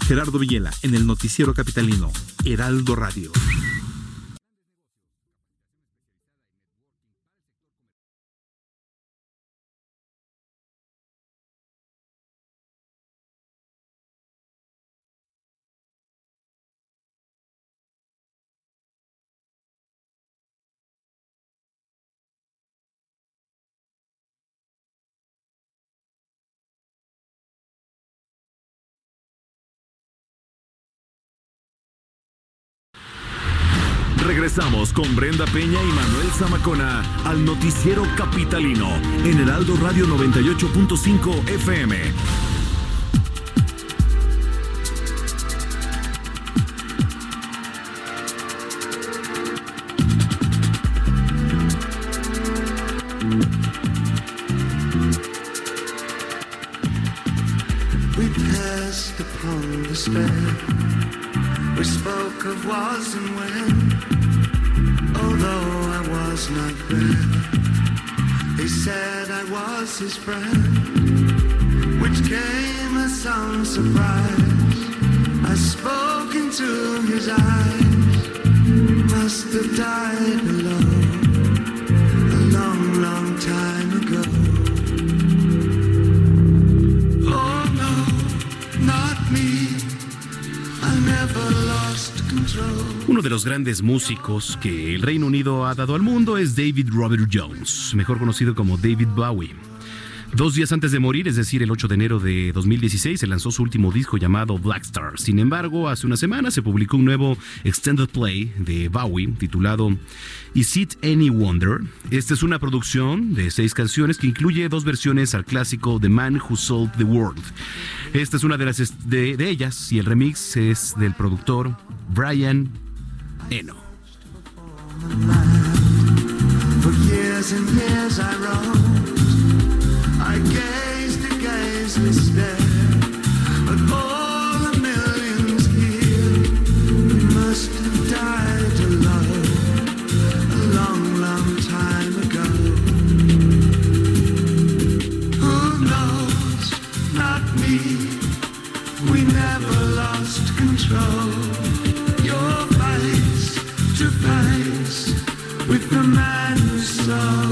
Gerardo Villela, en el Noticiero Capitalino, Heraldo Radio. Regresamos con Brenda Peña y Manuel Zamacona al noticiero capitalino en Heraldo Radio 98.5 FM. We passed upon the stair. We spoke of was and when, although I was not there. He said I was his friend, which came as some surprise. I spoke into his eyes, must have died alone Uno de los grandes músicos que el Reino Unido ha dado al mundo es David Robert Jones, mejor conocido como David Bowie. Dos días antes de morir, es decir, el 8 de enero de 2016, se lanzó su último disco llamado Black Star. Sin embargo, hace una semana se publicó un nuevo extended play de Bowie titulado Is It Any Wonder? Esta es una producción de seis canciones que incluye dos versiones al clásico The Man Who Sold the World. Esta es una de, las de, ellas y el remix es del productor Brian Eno. With the man who sold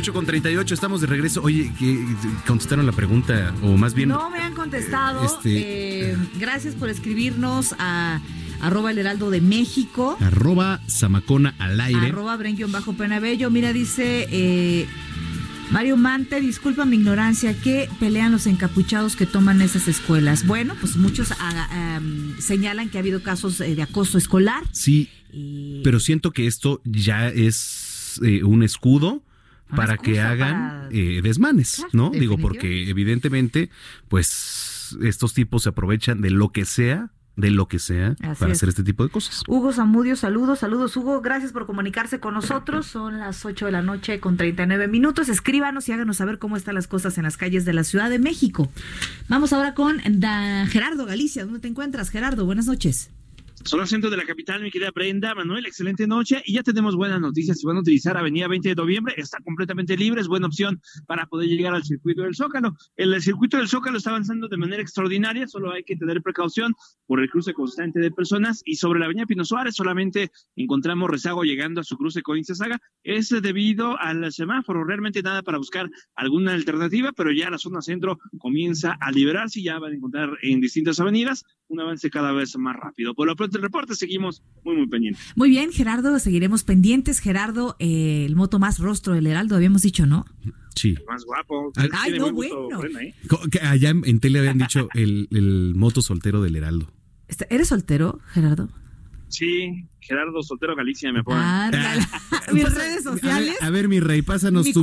8 con 38, estamos de regreso. Oye, contestaron la pregunta, o más bien. No me han contestado. Este- Eh, gracias por escribirnos a arroba el heraldo de México. Arroba Zamacona al aire. Arroba Brenguión bajo Penabello. Mira, dice eh, Mario Mante, disculpa mi ignorancia, ¿qué pelean los encapuchados que toman esas escuelas? Bueno, pues muchos ah, señalan que ha habido casos eh, de acoso escolar. Sí, pero siento que esto ya es eh, un escudo para que hagan para- eh, desmanes, Claro, ¿no? Digo, porque evidentemente, pues estos tipos se aprovechan de lo que sea, de lo que sea, Así para es. hacer este tipo de cosas. Hugo Zamudio, saludos, saludos Hugo, gracias por comunicarse con nosotros. Son las 8 de la noche con 39 minutos. Escríbanos y háganos saber cómo están las cosas en las calles de la Ciudad de México. Vamos ahora con Da- Gerardo Galicia. ¿Dónde te encuentras, Gerardo? Buenas noches. Solo centro de la capital, mi querida Brenda, Manuel, excelente noche. Y ya tenemos buenas noticias. Si van a utilizar Avenida 20 de Noviembre, está completamente libre, es buena opción para poder llegar al circuito del Zócalo. El circuito del Zócalo está avanzando de manera extraordinaria, solo hay que tener precaución por el cruce constante de personas. Y sobre la Avenida Pino Suárez, solamente encontramos rezago llegando a su cruce con Saga. Es debido al semáforo, realmente nada para buscar alguna alternativa, pero ya la zona centro comienza a liberarse y ya van a encontrar en distintas avenidas un avance cada vez más rápido. Por lo pronto, el reporte seguimos muy, muy pendientes. Muy bien, Gerardo, seguiremos pendientes. Gerardo, eh, el moto más rostro del Heraldo, habíamos dicho, ¿no? Sí. Más guapo. Ay, no, bueno. Brenda, ¿eh? Allá en, en tele habían dicho el, el moto soltero del Heraldo. ¿Eres soltero, Gerardo? Sí, Gerardo Soltero Galicia me ponen. Ándale. Mis redes sociales. A ver, mi rey, pásanos Mi tu.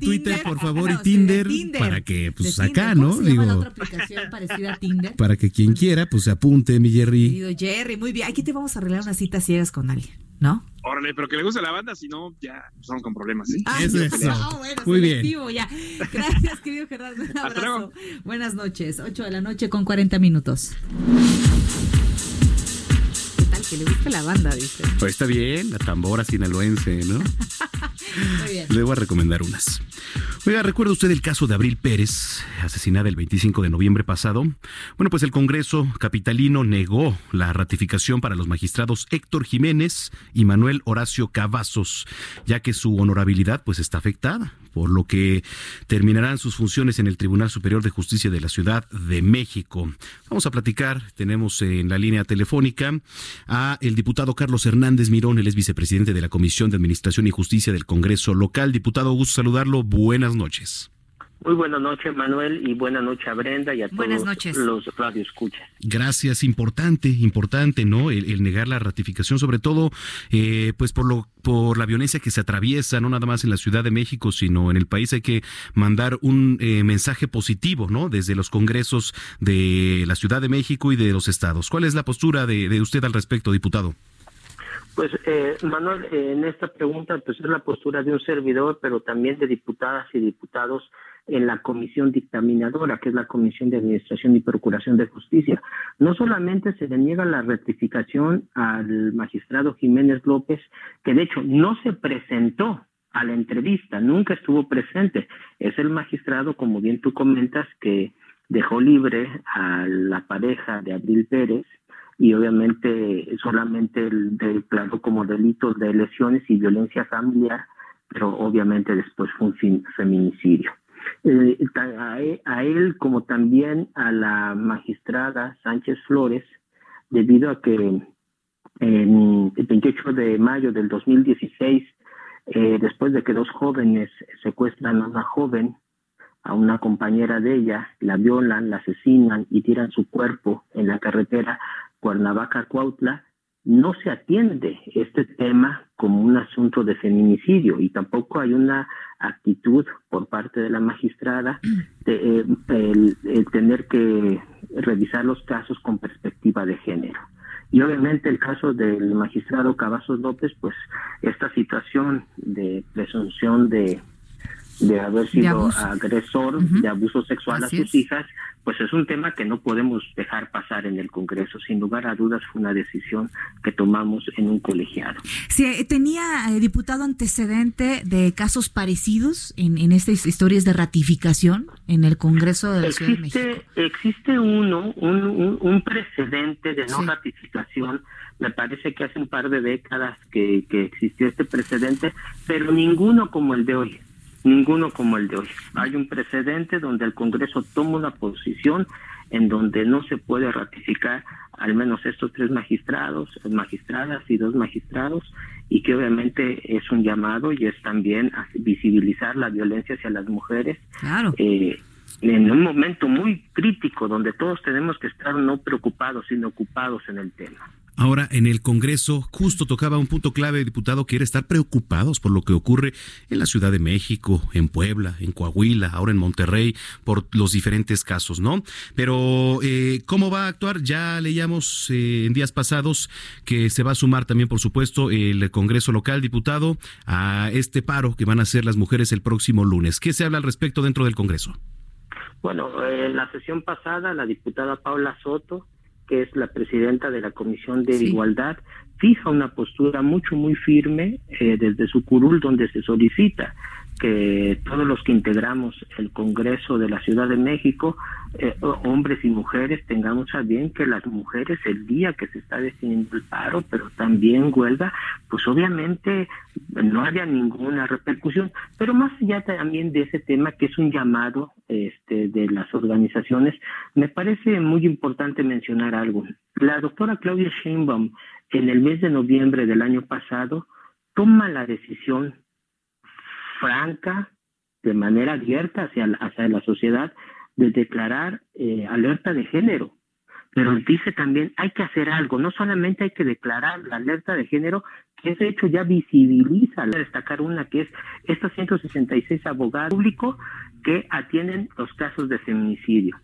Twitter, por favor, y No, Tinder, Tinder. para que, pues De acá, Tinder. ¿no? ¿Cómo se llama la Digo, otra aplicación parecida a Tinder? para que quien quiera, pues se apunte, mi Jerry. Querido Jerry, muy bien. Aquí te vamos a arreglar una cita ciegas con alguien, ¿no? Órale, pero que le guste la banda, si no, ya estamos con problemas, ¿sí? Ah, Eso no, es no, eso. bueno, Muy bien. ya. Gracias, querido Gerardo. Un Hasta luego. abrazo. Buenas noches. 8 de la noche con 40 minutos. Le guste la banda, dice. Pues está bien, la tambora sinaloense, ¿no? Muy bien. Le voy a recomendar unas. Oiga, ¿recuerda usted el caso de Abril Pérez, asesinada el 25 de noviembre pasado? Bueno, pues el Congreso capitalino negó la ratificación para los magistrados Héctor Jiménez y Manuel Horacio Cavazos, ya que su honorabilidad pues está afectada, por lo que terminarán sus funciones en el Tribunal Superior de Justicia de la Ciudad de México. Vamos a platicar, tenemos en la línea telefónica a el diputado Carlos Hernández Mirón, él es vicepresidente de la Comisión de Administración y Justicia del Congreso local. Diputado, gusto saludarlo. Buenas noches. Muy buenas noches, Manuel, y buenas noches a Brenda y a Buenas todos noches. los radioescuchas. Gracias, importante, importante, ¿no? El, el negar la ratificación, sobre todo, eh, pues por lo, por la violencia que se atraviesa, no nada más en la Ciudad de México, sino en el país. Hay que mandar un eh, mensaje positivo, ¿no? Desde los congresos de la Ciudad de México y de los estados. ¿Cuál es la postura de, de usted al respecto, diputado? Pues, eh, Manuel, en esta pregunta, pues es la postura de un servidor, pero también de diputadas y diputados en la comisión dictaminadora, que es la Comisión de Administración y Procuración de Justicia. No solamente se le niega la rectificación al magistrado Jiménez López, que de hecho no se presentó a la entrevista, nunca estuvo presente. Es el magistrado, como bien tú comentas, que dejó libre a la pareja de Abril Pérez y obviamente solamente el declaró como delitos de lesiones y violencia familiar, pero obviamente después fue un feminicidio. Eh, e- a él como también a la magistrada Sánchez Flores, debido a que en el 28 de mayo del 2016, eh, después de que dos jóvenes secuestran a una joven, a una compañera de ella, la violan, la asesinan y tiran su cuerpo en la carretera Cuernavaca-Cuautla, no se atiende este tema como un asunto de feminicidio y tampoco hay una actitud por parte de la magistrada de eh, el- el tener que revisar los casos con perspectiva de género. Y obviamente el caso del magistrado Cavazos López, pues esta situación de presunción de, de haber sido agresor de abuso sexual Así a sus es. hijas, pues es un tema que no podemos dejar pasar en el Congreso. Sin lugar a dudas fue una decisión que tomamos en un colegiado. Sí, tenía eh, diputado antecedente de casos parecidos en, en estas historias de ratificación en el Congreso de la Ciudad de México. Existe, existe uno, un, un, un precedente de no Sí. ratificación. Me parece que hace un par de décadas que, que existió este precedente, pero ninguno como el de hoy. Ninguno como el de hoy. Hay un precedente donde el Congreso toma una posición en donde no se puede ratificar al menos estos tres magistrados, magistradas y dos magistrados, y que obviamente es un llamado y es también visibilizar la violencia hacia las mujeres. Claro. Eh, en un momento muy crítico donde todos tenemos que estar no preocupados, sino ocupados en el tema. Ahora, en el Congreso, justo tocaba un punto clave, diputado, que era estar preocupados por lo que ocurre en la Ciudad de México, en Puebla, en Coahuila, ahora en Monterrey, por los diferentes casos, ¿no? Pero, eh, ¿cómo va a actuar? Ya leíamos eh, en días pasados que se va a sumar también, por supuesto, el Congreso local, diputado, a este paro que van a hacer las mujeres el próximo lunes. ¿Qué se habla al respecto dentro del Congreso? Bueno, en la sesión pasada, la diputada Paula Soto que es la presidenta de la Comisión de Igualdad, fija una postura mucho, muy firme eh, desde su curul, donde se solicita que todos los que integramos el Congreso de la Ciudad de México, eh, hombres y mujeres, tengamos a bien que las mujeres el día que se está definiendo el paro, pero también huelga, pues obviamente no haya ninguna repercusión. Pero más allá también de ese tema, que es un llamado este, de las organizaciones, me parece muy importante mencionar algo. La doctora Claudia Sheinbaum, en el mes de noviembre del año pasado, toma la decisión franca, de manera abierta hacia la, hacia la sociedad, de declarar eh, alerta de género. Pero dice también, hay que hacer algo, no solamente hay que declarar la alerta de género, que ese hecho ya visibiliza, destacar una que es estos 166 abogados públicos que atienden los casos de feminicidio.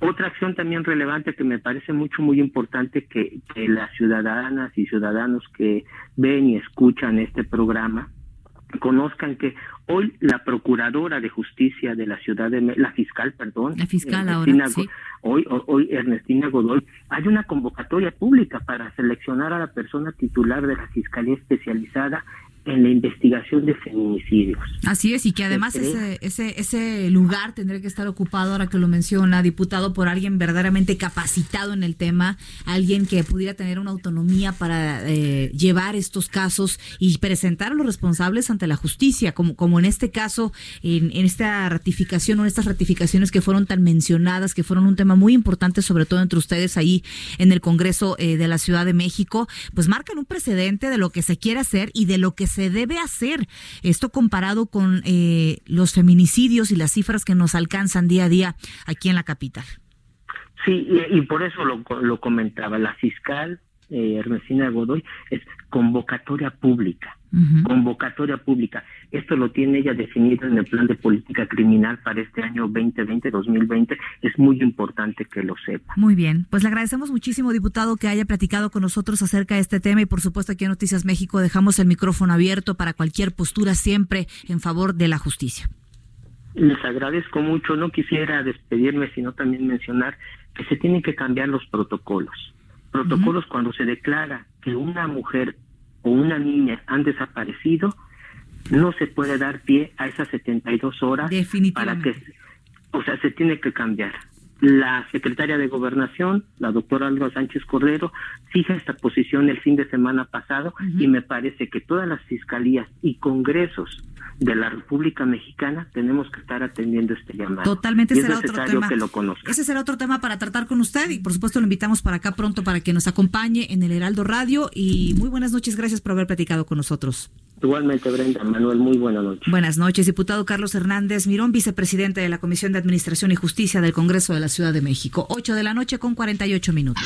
Otra acción también relevante que me parece mucho, muy importante que las ciudadanas y ciudadanos que ven y escuchan este programa conozcan que hoy la procuradora de justicia de la ciudad de la fiscal perdón la fiscal ahora sí. hoy hoy Ernestina Godoy hay una convocatoria pública para seleccionar a la persona titular de la fiscalía especializada en la investigación de feminicidios. Así es, y que además ese, ese, ese lugar tendría que estar ocupado, ahora que lo menciona, diputado, por alguien verdaderamente capacitado en el tema, alguien que pudiera tener una autonomía para eh, llevar estos casos y presentar a los responsables ante la justicia, como, como en este caso, en, en esta ratificación o en estas ratificaciones que fueron tan mencionadas, que fueron un tema muy importante, sobre todo entre ustedes ahí en el Congreso eh, de la Ciudad de México, pues marcan un precedente de lo que se quiere hacer y de lo que se debe hacer. Esto comparado con eh, los feminicidios y las cifras que nos alcanzan día a día aquí en la capital. Sí, y, por eso lo, lo, comentaba la fiscal eh, Ernestina Godoy, es convocatoria pública. Convocatoria pública. Esto lo tiene ella definido en el plan de política criminal para este año 2020-2020. Es muy importante que lo sepa. Muy bien. Pues le agradecemos muchísimo, diputado, que haya platicado con nosotros acerca de este tema y por supuesto aquí en Noticias México dejamos el micrófono abierto para cualquier postura siempre en favor de la justicia. Les agradezco mucho. No quisiera despedirme, sino también mencionar que se tienen que cambiar los protocolos. Protocolos cuando se declara que una mujer o una niña han desaparecido, no se puede dar pie a esas 72 horas para que, o sea, se tiene que cambiar. La secretaria de Gobernación, la doctora Alba Sánchez Cordero, fija esta posición el fin de semana pasado y me parece que todas las fiscalías y congresos de la República Mexicana tenemos que estar atendiendo este llamado. Totalmente será otro tema. Que lo conozca. Ese será otro tema para tratar con usted y por supuesto lo invitamos para acá pronto para que nos acompañe en el Heraldo Radio y muy buenas noches, gracias por haber platicado con nosotros. Igualmente, Brenda, Manuel, muy buenas noches. Buenas noches, diputado Carlos Hernández Mirón, vicepresidente de la Comisión de Administración y Justicia del Congreso de la Ciudad de México. 8 de la noche con 48 minutos.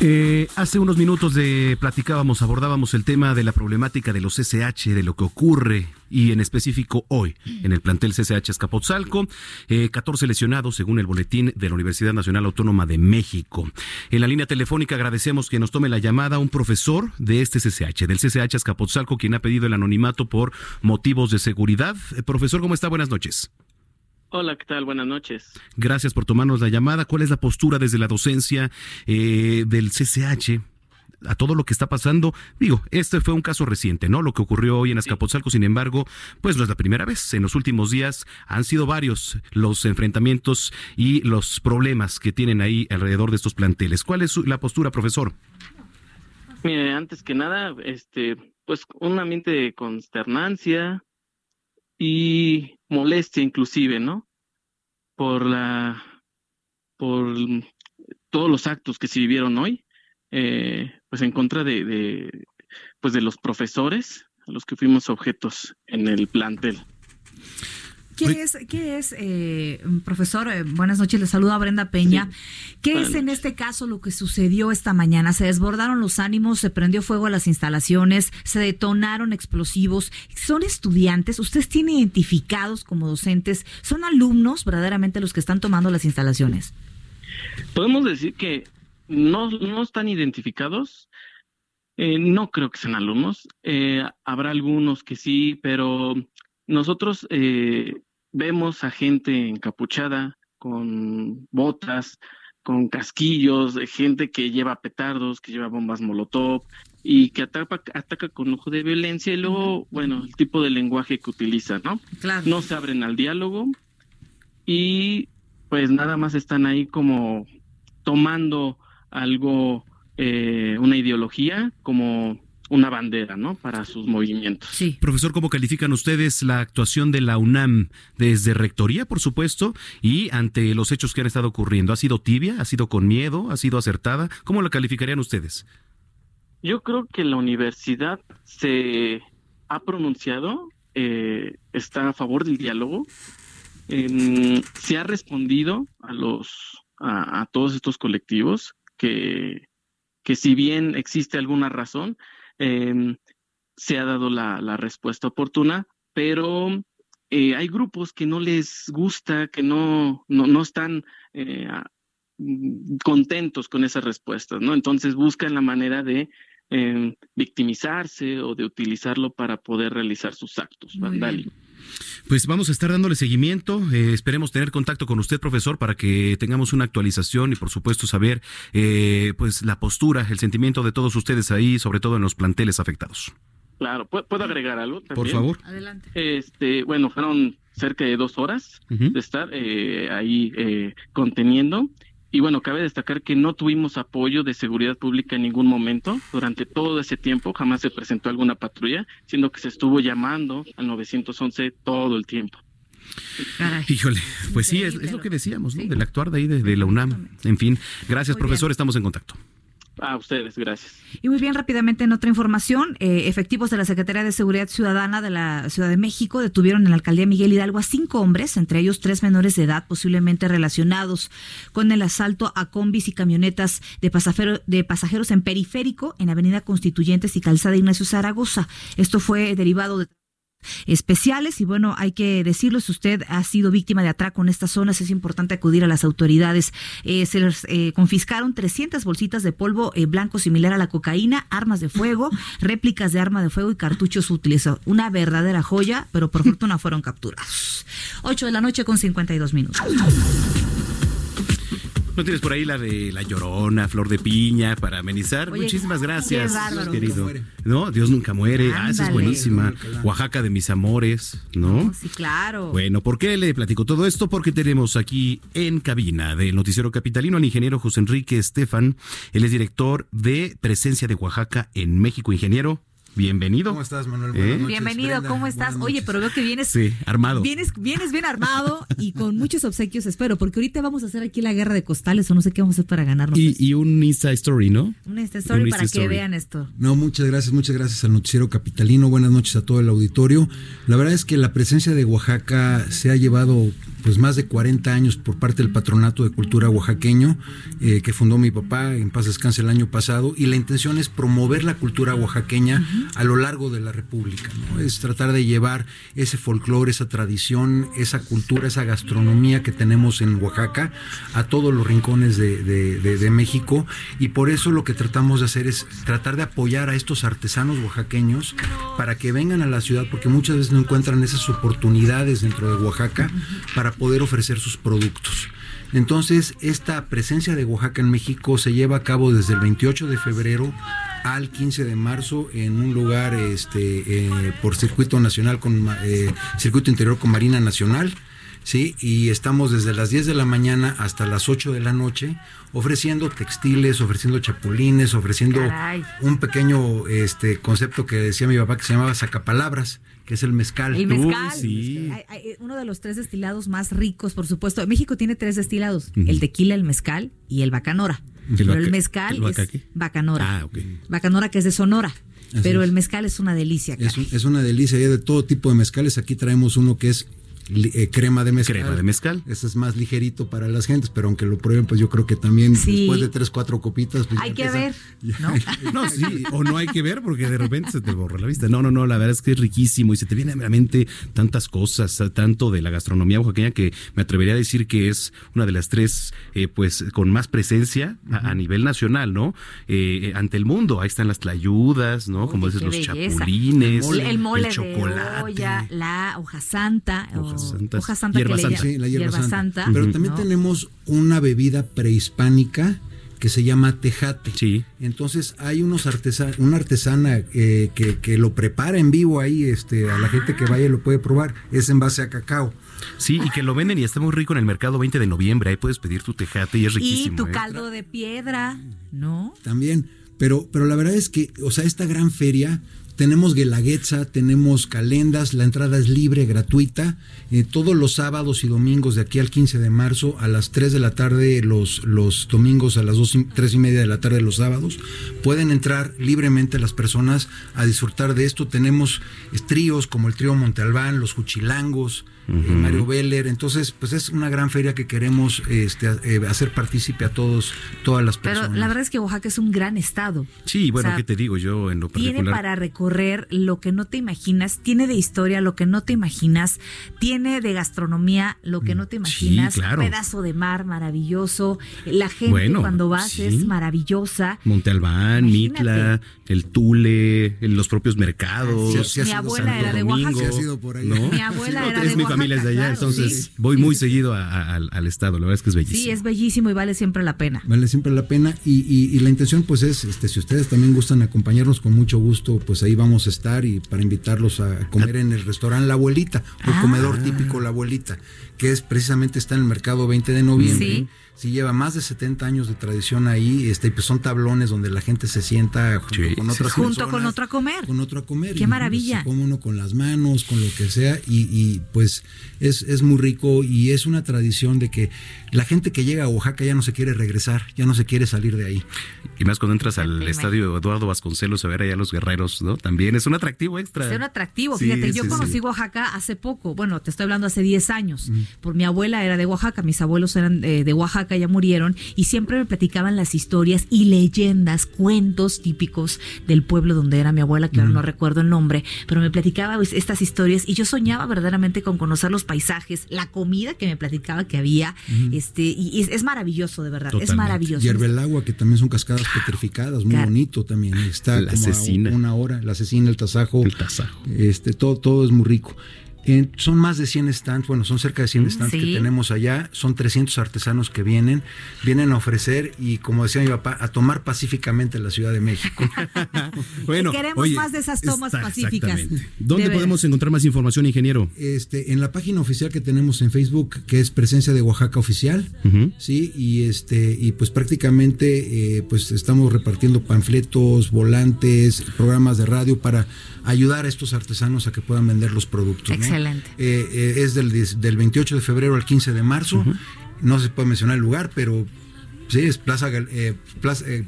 Eh, hace unos minutos de platicábamos, abordábamos el tema de la problemática de los CCH, de lo que ocurre y en específico hoy en el plantel CCH Escapotzalco, eh, 14 lesionados según el boletín de la Universidad Nacional Autónoma de México. En la línea telefónica agradecemos que nos tome la llamada un profesor de este CCH, del CCH Escapotzalco, quien ha pedido el anonimato por motivos de seguridad. Eh, profesor, ¿cómo está? Buenas noches. Hola, ¿qué tal? Buenas noches. Gracias por tomarnos la llamada. ¿Cuál es la postura desde la docencia eh, del CCH a todo lo que está pasando. Digo, este fue un caso reciente, ¿no? Lo que ocurrió hoy en Azcapotzalco, sin embargo, pues no es la primera vez. En los últimos días han sido varios los enfrentamientos y los problemas que tienen ahí alrededor de estos planteles. ¿Cuál es la postura, profesor? Mire, antes que nada, este, pues un ambiente de consternancia y molestia inclusive, ¿no? Por la, por todos los actos que se vivieron hoy, eh, pues en contra de, de, pues de los profesores a los que fuimos objetos en el plantel. ¿Qué es, qué es eh, profesor? Eh, buenas noches, le saluda a Brenda Peña. ¿Qué es en este caso lo que sucedió esta mañana? Se desbordaron los ánimos, se prendió fuego a las instalaciones, se detonaron explosivos. ¿Son estudiantes? ¿Ustedes tienen identificados como docentes? ¿Son alumnos verdaderamente los que están tomando las instalaciones? Podemos decir que no, no están identificados. Eh, no creo que sean alumnos. habrá algunos que sí, pero nosotros eh, vemos a gente encapuchada con botas, con casquillos, gente que lleva petardos, que lleva bombas molotov y que ataca, ataca con ojo de violencia y luego, bueno, el tipo de lenguaje que utiliza, ¿no? No se abren al diálogo y pues nada más están ahí como tomando algo, eh, una ideología como una bandera, ¿no? Para sus movimientos. Sí. Profesor, ¿cómo califican ustedes la actuación de la UNAM desde rectoría, por supuesto, y ante los hechos que han estado ocurriendo? ¿Ha sido tibia? ¿Ha sido con miedo? ¿Ha sido acertada? ¿Cómo la calificarían ustedes? Yo creo que la universidad se ha pronunciado, eh, está a favor del diálogo, se ha respondido a los a, todos estos colectivos que que si bien existe alguna razón, eh, se ha dado la, la respuesta oportuna, pero eh, hay grupos que no les gusta, que no, no, no están eh, contentos con esas respuestas, ¿no? Entonces buscan la manera de eh, victimizarse o de utilizarlo para poder realizar sus actos vandálicos. Pues vamos a estar dándole seguimiento. Eh, esperemos tener contacto con usted, profesor, para que tengamos una actualización y, por supuesto, saber eh, pues la postura, el sentimiento de todos ustedes ahí, sobre todo en los planteles afectados. Claro, ¿puedo agregar algo? También? Por favor. Adelante. Este, bueno, fueron cerca de dos horas de estar eh, ahí eh, conteniendo. Y bueno, cabe destacar que no tuvimos apoyo de seguridad pública en ningún momento durante todo ese tiempo, jamás se presentó alguna patrulla, siendo que se estuvo llamando al 911 todo el tiempo. Híjole, pues sí, es, lo que decíamos, ¿no? Del actuar de ahí de, la UNAM. En fin, gracias, profesor, estamos en contacto. A ustedes, gracias. Y muy bien, rápidamente en otra información, eh, efectivos de la Secretaría de Seguridad Ciudadana de la Ciudad de México detuvieron en la alcaldía Miguel Hidalgo a cinco hombres, entre ellos tres menores de edad, posiblemente relacionados con el asalto a combis y camionetas de, de pasajeros en periférico en Avenida Constituyentes y Calzada Ignacio Zaragoza. Esto fue derivado de especiales y bueno, hay que decirlo, si usted ha sido víctima de atraco en estas zonas, es importante acudir a las autoridades. Eh, se les eh, confiscaron 300 bolsitas de polvo eh, blanco similar a la cocaína, armas de fuego, réplicas de arma de fuego y cartuchos útiles. Una verdadera joya, pero por fortuna fueron capturados. 8 de la noche con 52 minutos. ¿No tienes por ahí la de la llorona, flor de piña para amenizar? Muchísimas gracias, querido. No, Dios nunca muere. Ah, esa es buenísima. Oaxaca de mis amores, ¿no? Sí, claro. Bueno, ¿por qué le platico todo esto? Porque tenemos aquí en cabina del Noticiero Capitalino al ingeniero José Enrique Estefan. Él es director de Presencia de Oaxaca en México. Ingeniero, Bienvenido. ¿Cómo estás, Manuel? Buenas ¿Eh? Bienvenido, ¿cómo estás? Oye, pero veo que vienes. Sí, armado. Vienes, vienes bien armado y con muchos obsequios, espero, porque ahorita vamos a hacer aquí la guerra de costales o no sé qué vamos a hacer para ganarnos. Y, un Insta Story, ¿no? Un Insta Story para que vean esto. No, muchas gracias, muchas gracias al Noticiero Capitalino. Buenas noches a todo el auditorio. La verdad es que la presencia de Oaxaca se ha llevado pues más de 40 años por parte del Patronato de Cultura Oaxaqueño eh, que fundó mi papá en paz descanse el año pasado y la intención es promover la cultura oaxaqueña a lo largo de la República, es tratar de llevar ese folclore, esa tradición, esa cultura, esa gastronomía que tenemos en Oaxaca a todos los rincones de, México y por eso lo que tratamos de hacer es tratar de apoyar a estos artesanos oaxaqueños para que vengan a la ciudad porque muchas veces no encuentran esas oportunidades dentro de Oaxaca para poder ofrecer sus productos. Entonces, esta presencia de Oaxaca en México se lleva a cabo desde el 28 de febrero al 15 de marzo en un lugar este, eh, por circuito nacional con eh, circuito interior con Marina Nacional ¿sí? Y estamos desde las 10 de la mañana hasta las 8 de la noche ofreciendo textiles, ofreciendo chapulines, ofreciendo Caray. un pequeño este concepto que decía mi papá que se llamaba sacapalabras, que es el mezcal. El mezcal. sí. Hay- hay uno de los tres destilados más ricos, por supuesto. México tiene tres destilados: el tequila, el mezcal y el bacanora. ¿El Pero el mezcal el es bacanora. Ah, ok. Bacanora que es de Sonora. Así pero es. el mezcal es una delicia. Es, un- es una delicia, hay de todo tipo de mezcales. Aquí traemos uno que es eh, crema de mezcal. Crema de mezcal. Ese es más ligerito para las gentes, pero aunque lo prueben, pues yo creo que también Sí. después de tres, cuatro copitas. pues Hay que empieza- ver, ¿no? No, sí, o no hay que ver porque de repente se te borra la vista. No, no, no, la verdad es que es riquísimo y se te viene a la mente tantas cosas, tanto de la gastronomía oaxaqueña que me atrevería a decir que es una de las tres, eh, pues, con más presencia a, a nivel nacional, ¿no? Eh, ante el mundo, ahí están las tlayudas, ¿no? Como dices, los belleza. chapulines, El, el mole el chocolate. de olla, la hoja santa, santas. hoja santa, Hierba que santa. llaman- Sí, la hierba, santa. santa, Pero también ¿no? tenemos una bebida prehispánica que se llama tejate. Sí. Entonces hay unos artesa una artesana eh, que, que lo prepara en vivo ahí, este, a la gente que vaya lo puede probar. Es en base a cacao. Sí, y que lo venden y está muy rico en el mercado 20 de noviembre. Ahí puedes pedir tu tejate y es Y riquísimo. tu ¿eh? caldo de piedra, ¿no? También. Pero, pero la verdad es que, o sea, esta gran feria, tenemos guelaguetza, tenemos calendas, la entrada es libre, gratuita. eh, todos los sábados y domingos de aquí al 15 de marzo a las 3 de la tarde, los, los domingos a las 2 y, 3 y media de la tarde los sábados, pueden entrar libremente las personas a disfrutar de esto. Tenemos tríos como el trío Monte Albán, los Juchilangos, Mario Beller. Entonces, pues es una gran feria que queremos este, eh, hacer partícipe a todos, todas las Pero personas. la verdad es que Oaxaca es un gran estado. Sí, bueno, O sea, ¿qué te digo yo en lo Tiene particular? para recorrer lo que no te imaginas, tiene de historia lo que no te imaginas, tiene de gastronomía lo que no te imaginas, claro. un pedazo de mar maravilloso, la gente Bueno, cuando vas sí. es maravillosa. Monte Albán, Imagínate. Mitla, el Tule, los propios mercados. Sí, Mi abuela Santo era de. Oaxaca. Mi abuela era de mi familia es de allá, claro, entonces sí. voy muy seguido a- a- al, al estado. La verdad es que es bellísimo. Sí, es bellísimo y vale siempre la pena. Vale siempre la pena y, y- y la intención pues es, este, si ustedes también gustan acompañarnos con mucho gusto, pues ahí vamos a estar y para invitarlos a comer en el restaurante La Abuelita, o Ah. comedor típico La Abuelita, que es precisamente está en el mercado 20 de noviembre. Sí. Sí, lleva más de 70 años de tradición ahí, este, y pues son tablones donde la gente se sienta junto Sí, con sí, otras Junto personas, con otro a comer. con otro a comer. Qué y, maravilla. Se come uno con las manos, con lo que sea, y, y, pues es, es muy rico y es una tradición de que la gente que llega a Oaxaca ya no se quiere regresar, ya no se quiere salir de ahí. Y más cuando entras al estadio Eduardo Vasconcelos a ver allá a los guerreros, ¿no? También es un atractivo extra. Es un atractivo, Sí, fíjate, yo sí, conocí sí. Oaxaca hace poco, bueno, te estoy hablando hace 10 años, por mi abuela era de Oaxaca, mis abuelos eran eh, de Oaxaca, ya murieron, y siempre me platicaban las historias y leyendas, cuentos típicos del pueblo donde era mi abuela, que ahora no recuerdo el nombre, pero me platicaba pues, estas historias y yo soñaba verdaderamente con conocer los paisajes, la comida que me platicaba que había, este, y es, es maravilloso, de verdad, es maravilloso. Hierve el agua, que también son cascadas petrificadas, muy bonito también. Está La como a cecina. una hora, la cecina, el tasajo. El tasajo. Este, todo, todo es muy rico. En- son más de 100 stands, bueno, son cerca de 100 stands sí. que tenemos allá, son 300 artesanos que vienen, vienen a ofrecer y como decía mi papá, a tomar pacíficamente la Ciudad de México. Bueno, Queremos oye, más de esas tomas está- pacíficas. ¿Dónde podemos encontrar más información, ingeniero? Este, en la página oficial que tenemos en Facebook, que es Presencia de Oaxaca Oficial, sí, y este, y pues prácticamente eh, pues estamos repartiendo panfletos, volantes, programas de radio para ayudar a estos artesanos a que puedan vender los productos. ¿no? Excelente. Eh, eh, es del, del 28 de febrero al 15 de marzo. No se puede mencionar el lugar, pero sí, es Plaza, eh, Plaza- eh,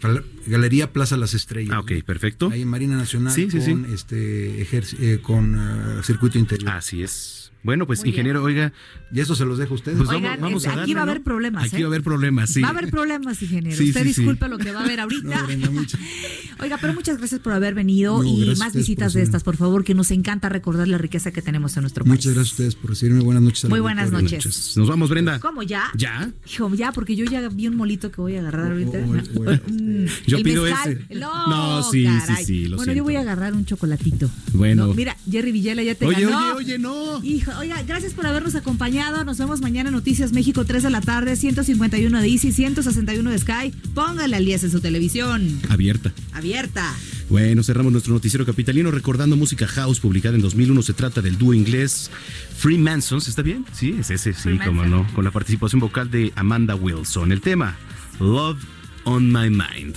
Galería Plaza Las Estrellas. Ah, ok, perfecto. Ahí en Marina Nacional Sí, sí, sí. con este eh, con eh, circuito interior. Así es. Bueno, pues Muy bien. ingeniero, oiga, Y eso se los dejo a ustedes. pues Oigan, vamos, vamos es- a aquí va a haber ¿no? problemas, Aquí ¿eh? va a haber problemas, sí. Va a haber problemas, ingeniero. Sí, Usted sí, sí. disculpe lo que va a haber ahorita. No, muchas- Oiga, pero muchas gracias por haber venido No, y más visitas de estas, por favor, que nos encanta recordar la riqueza que tenemos en nuestro país. Muchas gracias a ustedes por recibirme. Buenas noches. Muy buenas noches. Nos vamos, Brenda. ¿Cómo ya? ¿Ya? Hijo, ya, porque yo ya vi un molito que voy a agarrar ahorita. Oh, oh, bueno. Mm, Yo el pido mezcal. ese. No, No, sí, sí, caray. sí, lo Bueno, yo voy a agarrar un chocolatito. Bueno. No, mira, Jerry Villela ya te Oye, oye, oye, no. Hijo, oiga, gracias por habernos acompañado. Nos vemos mañana en Noticias México, 3 de la tarde, 151 de Easy, 161 de Sky. Póngale al 10 en su televisión. Abierta. Abierta. Bueno, cerramos nuestro noticiero capitalino recordando música house publicada en 2001. Se trata del dúo inglés Free Mansons. ¿Está bien? Sí, es ese, sí, como no. Con la participación vocal de Amanda Wilson. El tema, Love on My Mind.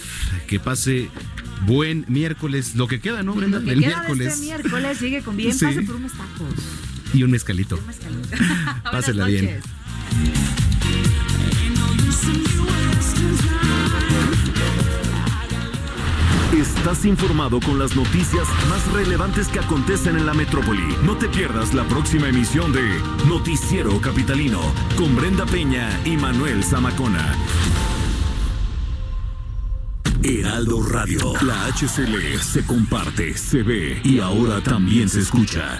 Que pase buen miércoles. Lo que queda, ¿no, Brenda? Lo que El queda miércoles. De este miércoles llegue con bien. Sí. Pase por unos tacos. Y un mezcalito. Un mezcalito. Pásela bien. Estás informado con las noticias más relevantes que acontecen en la metrópoli. No te pierdas la próxima emisión de Noticiero Capitalino con Brenda Peña y Manuel Zamacona. Heraldo Radio, la HCL se comparte, se ve y ahora también se escucha.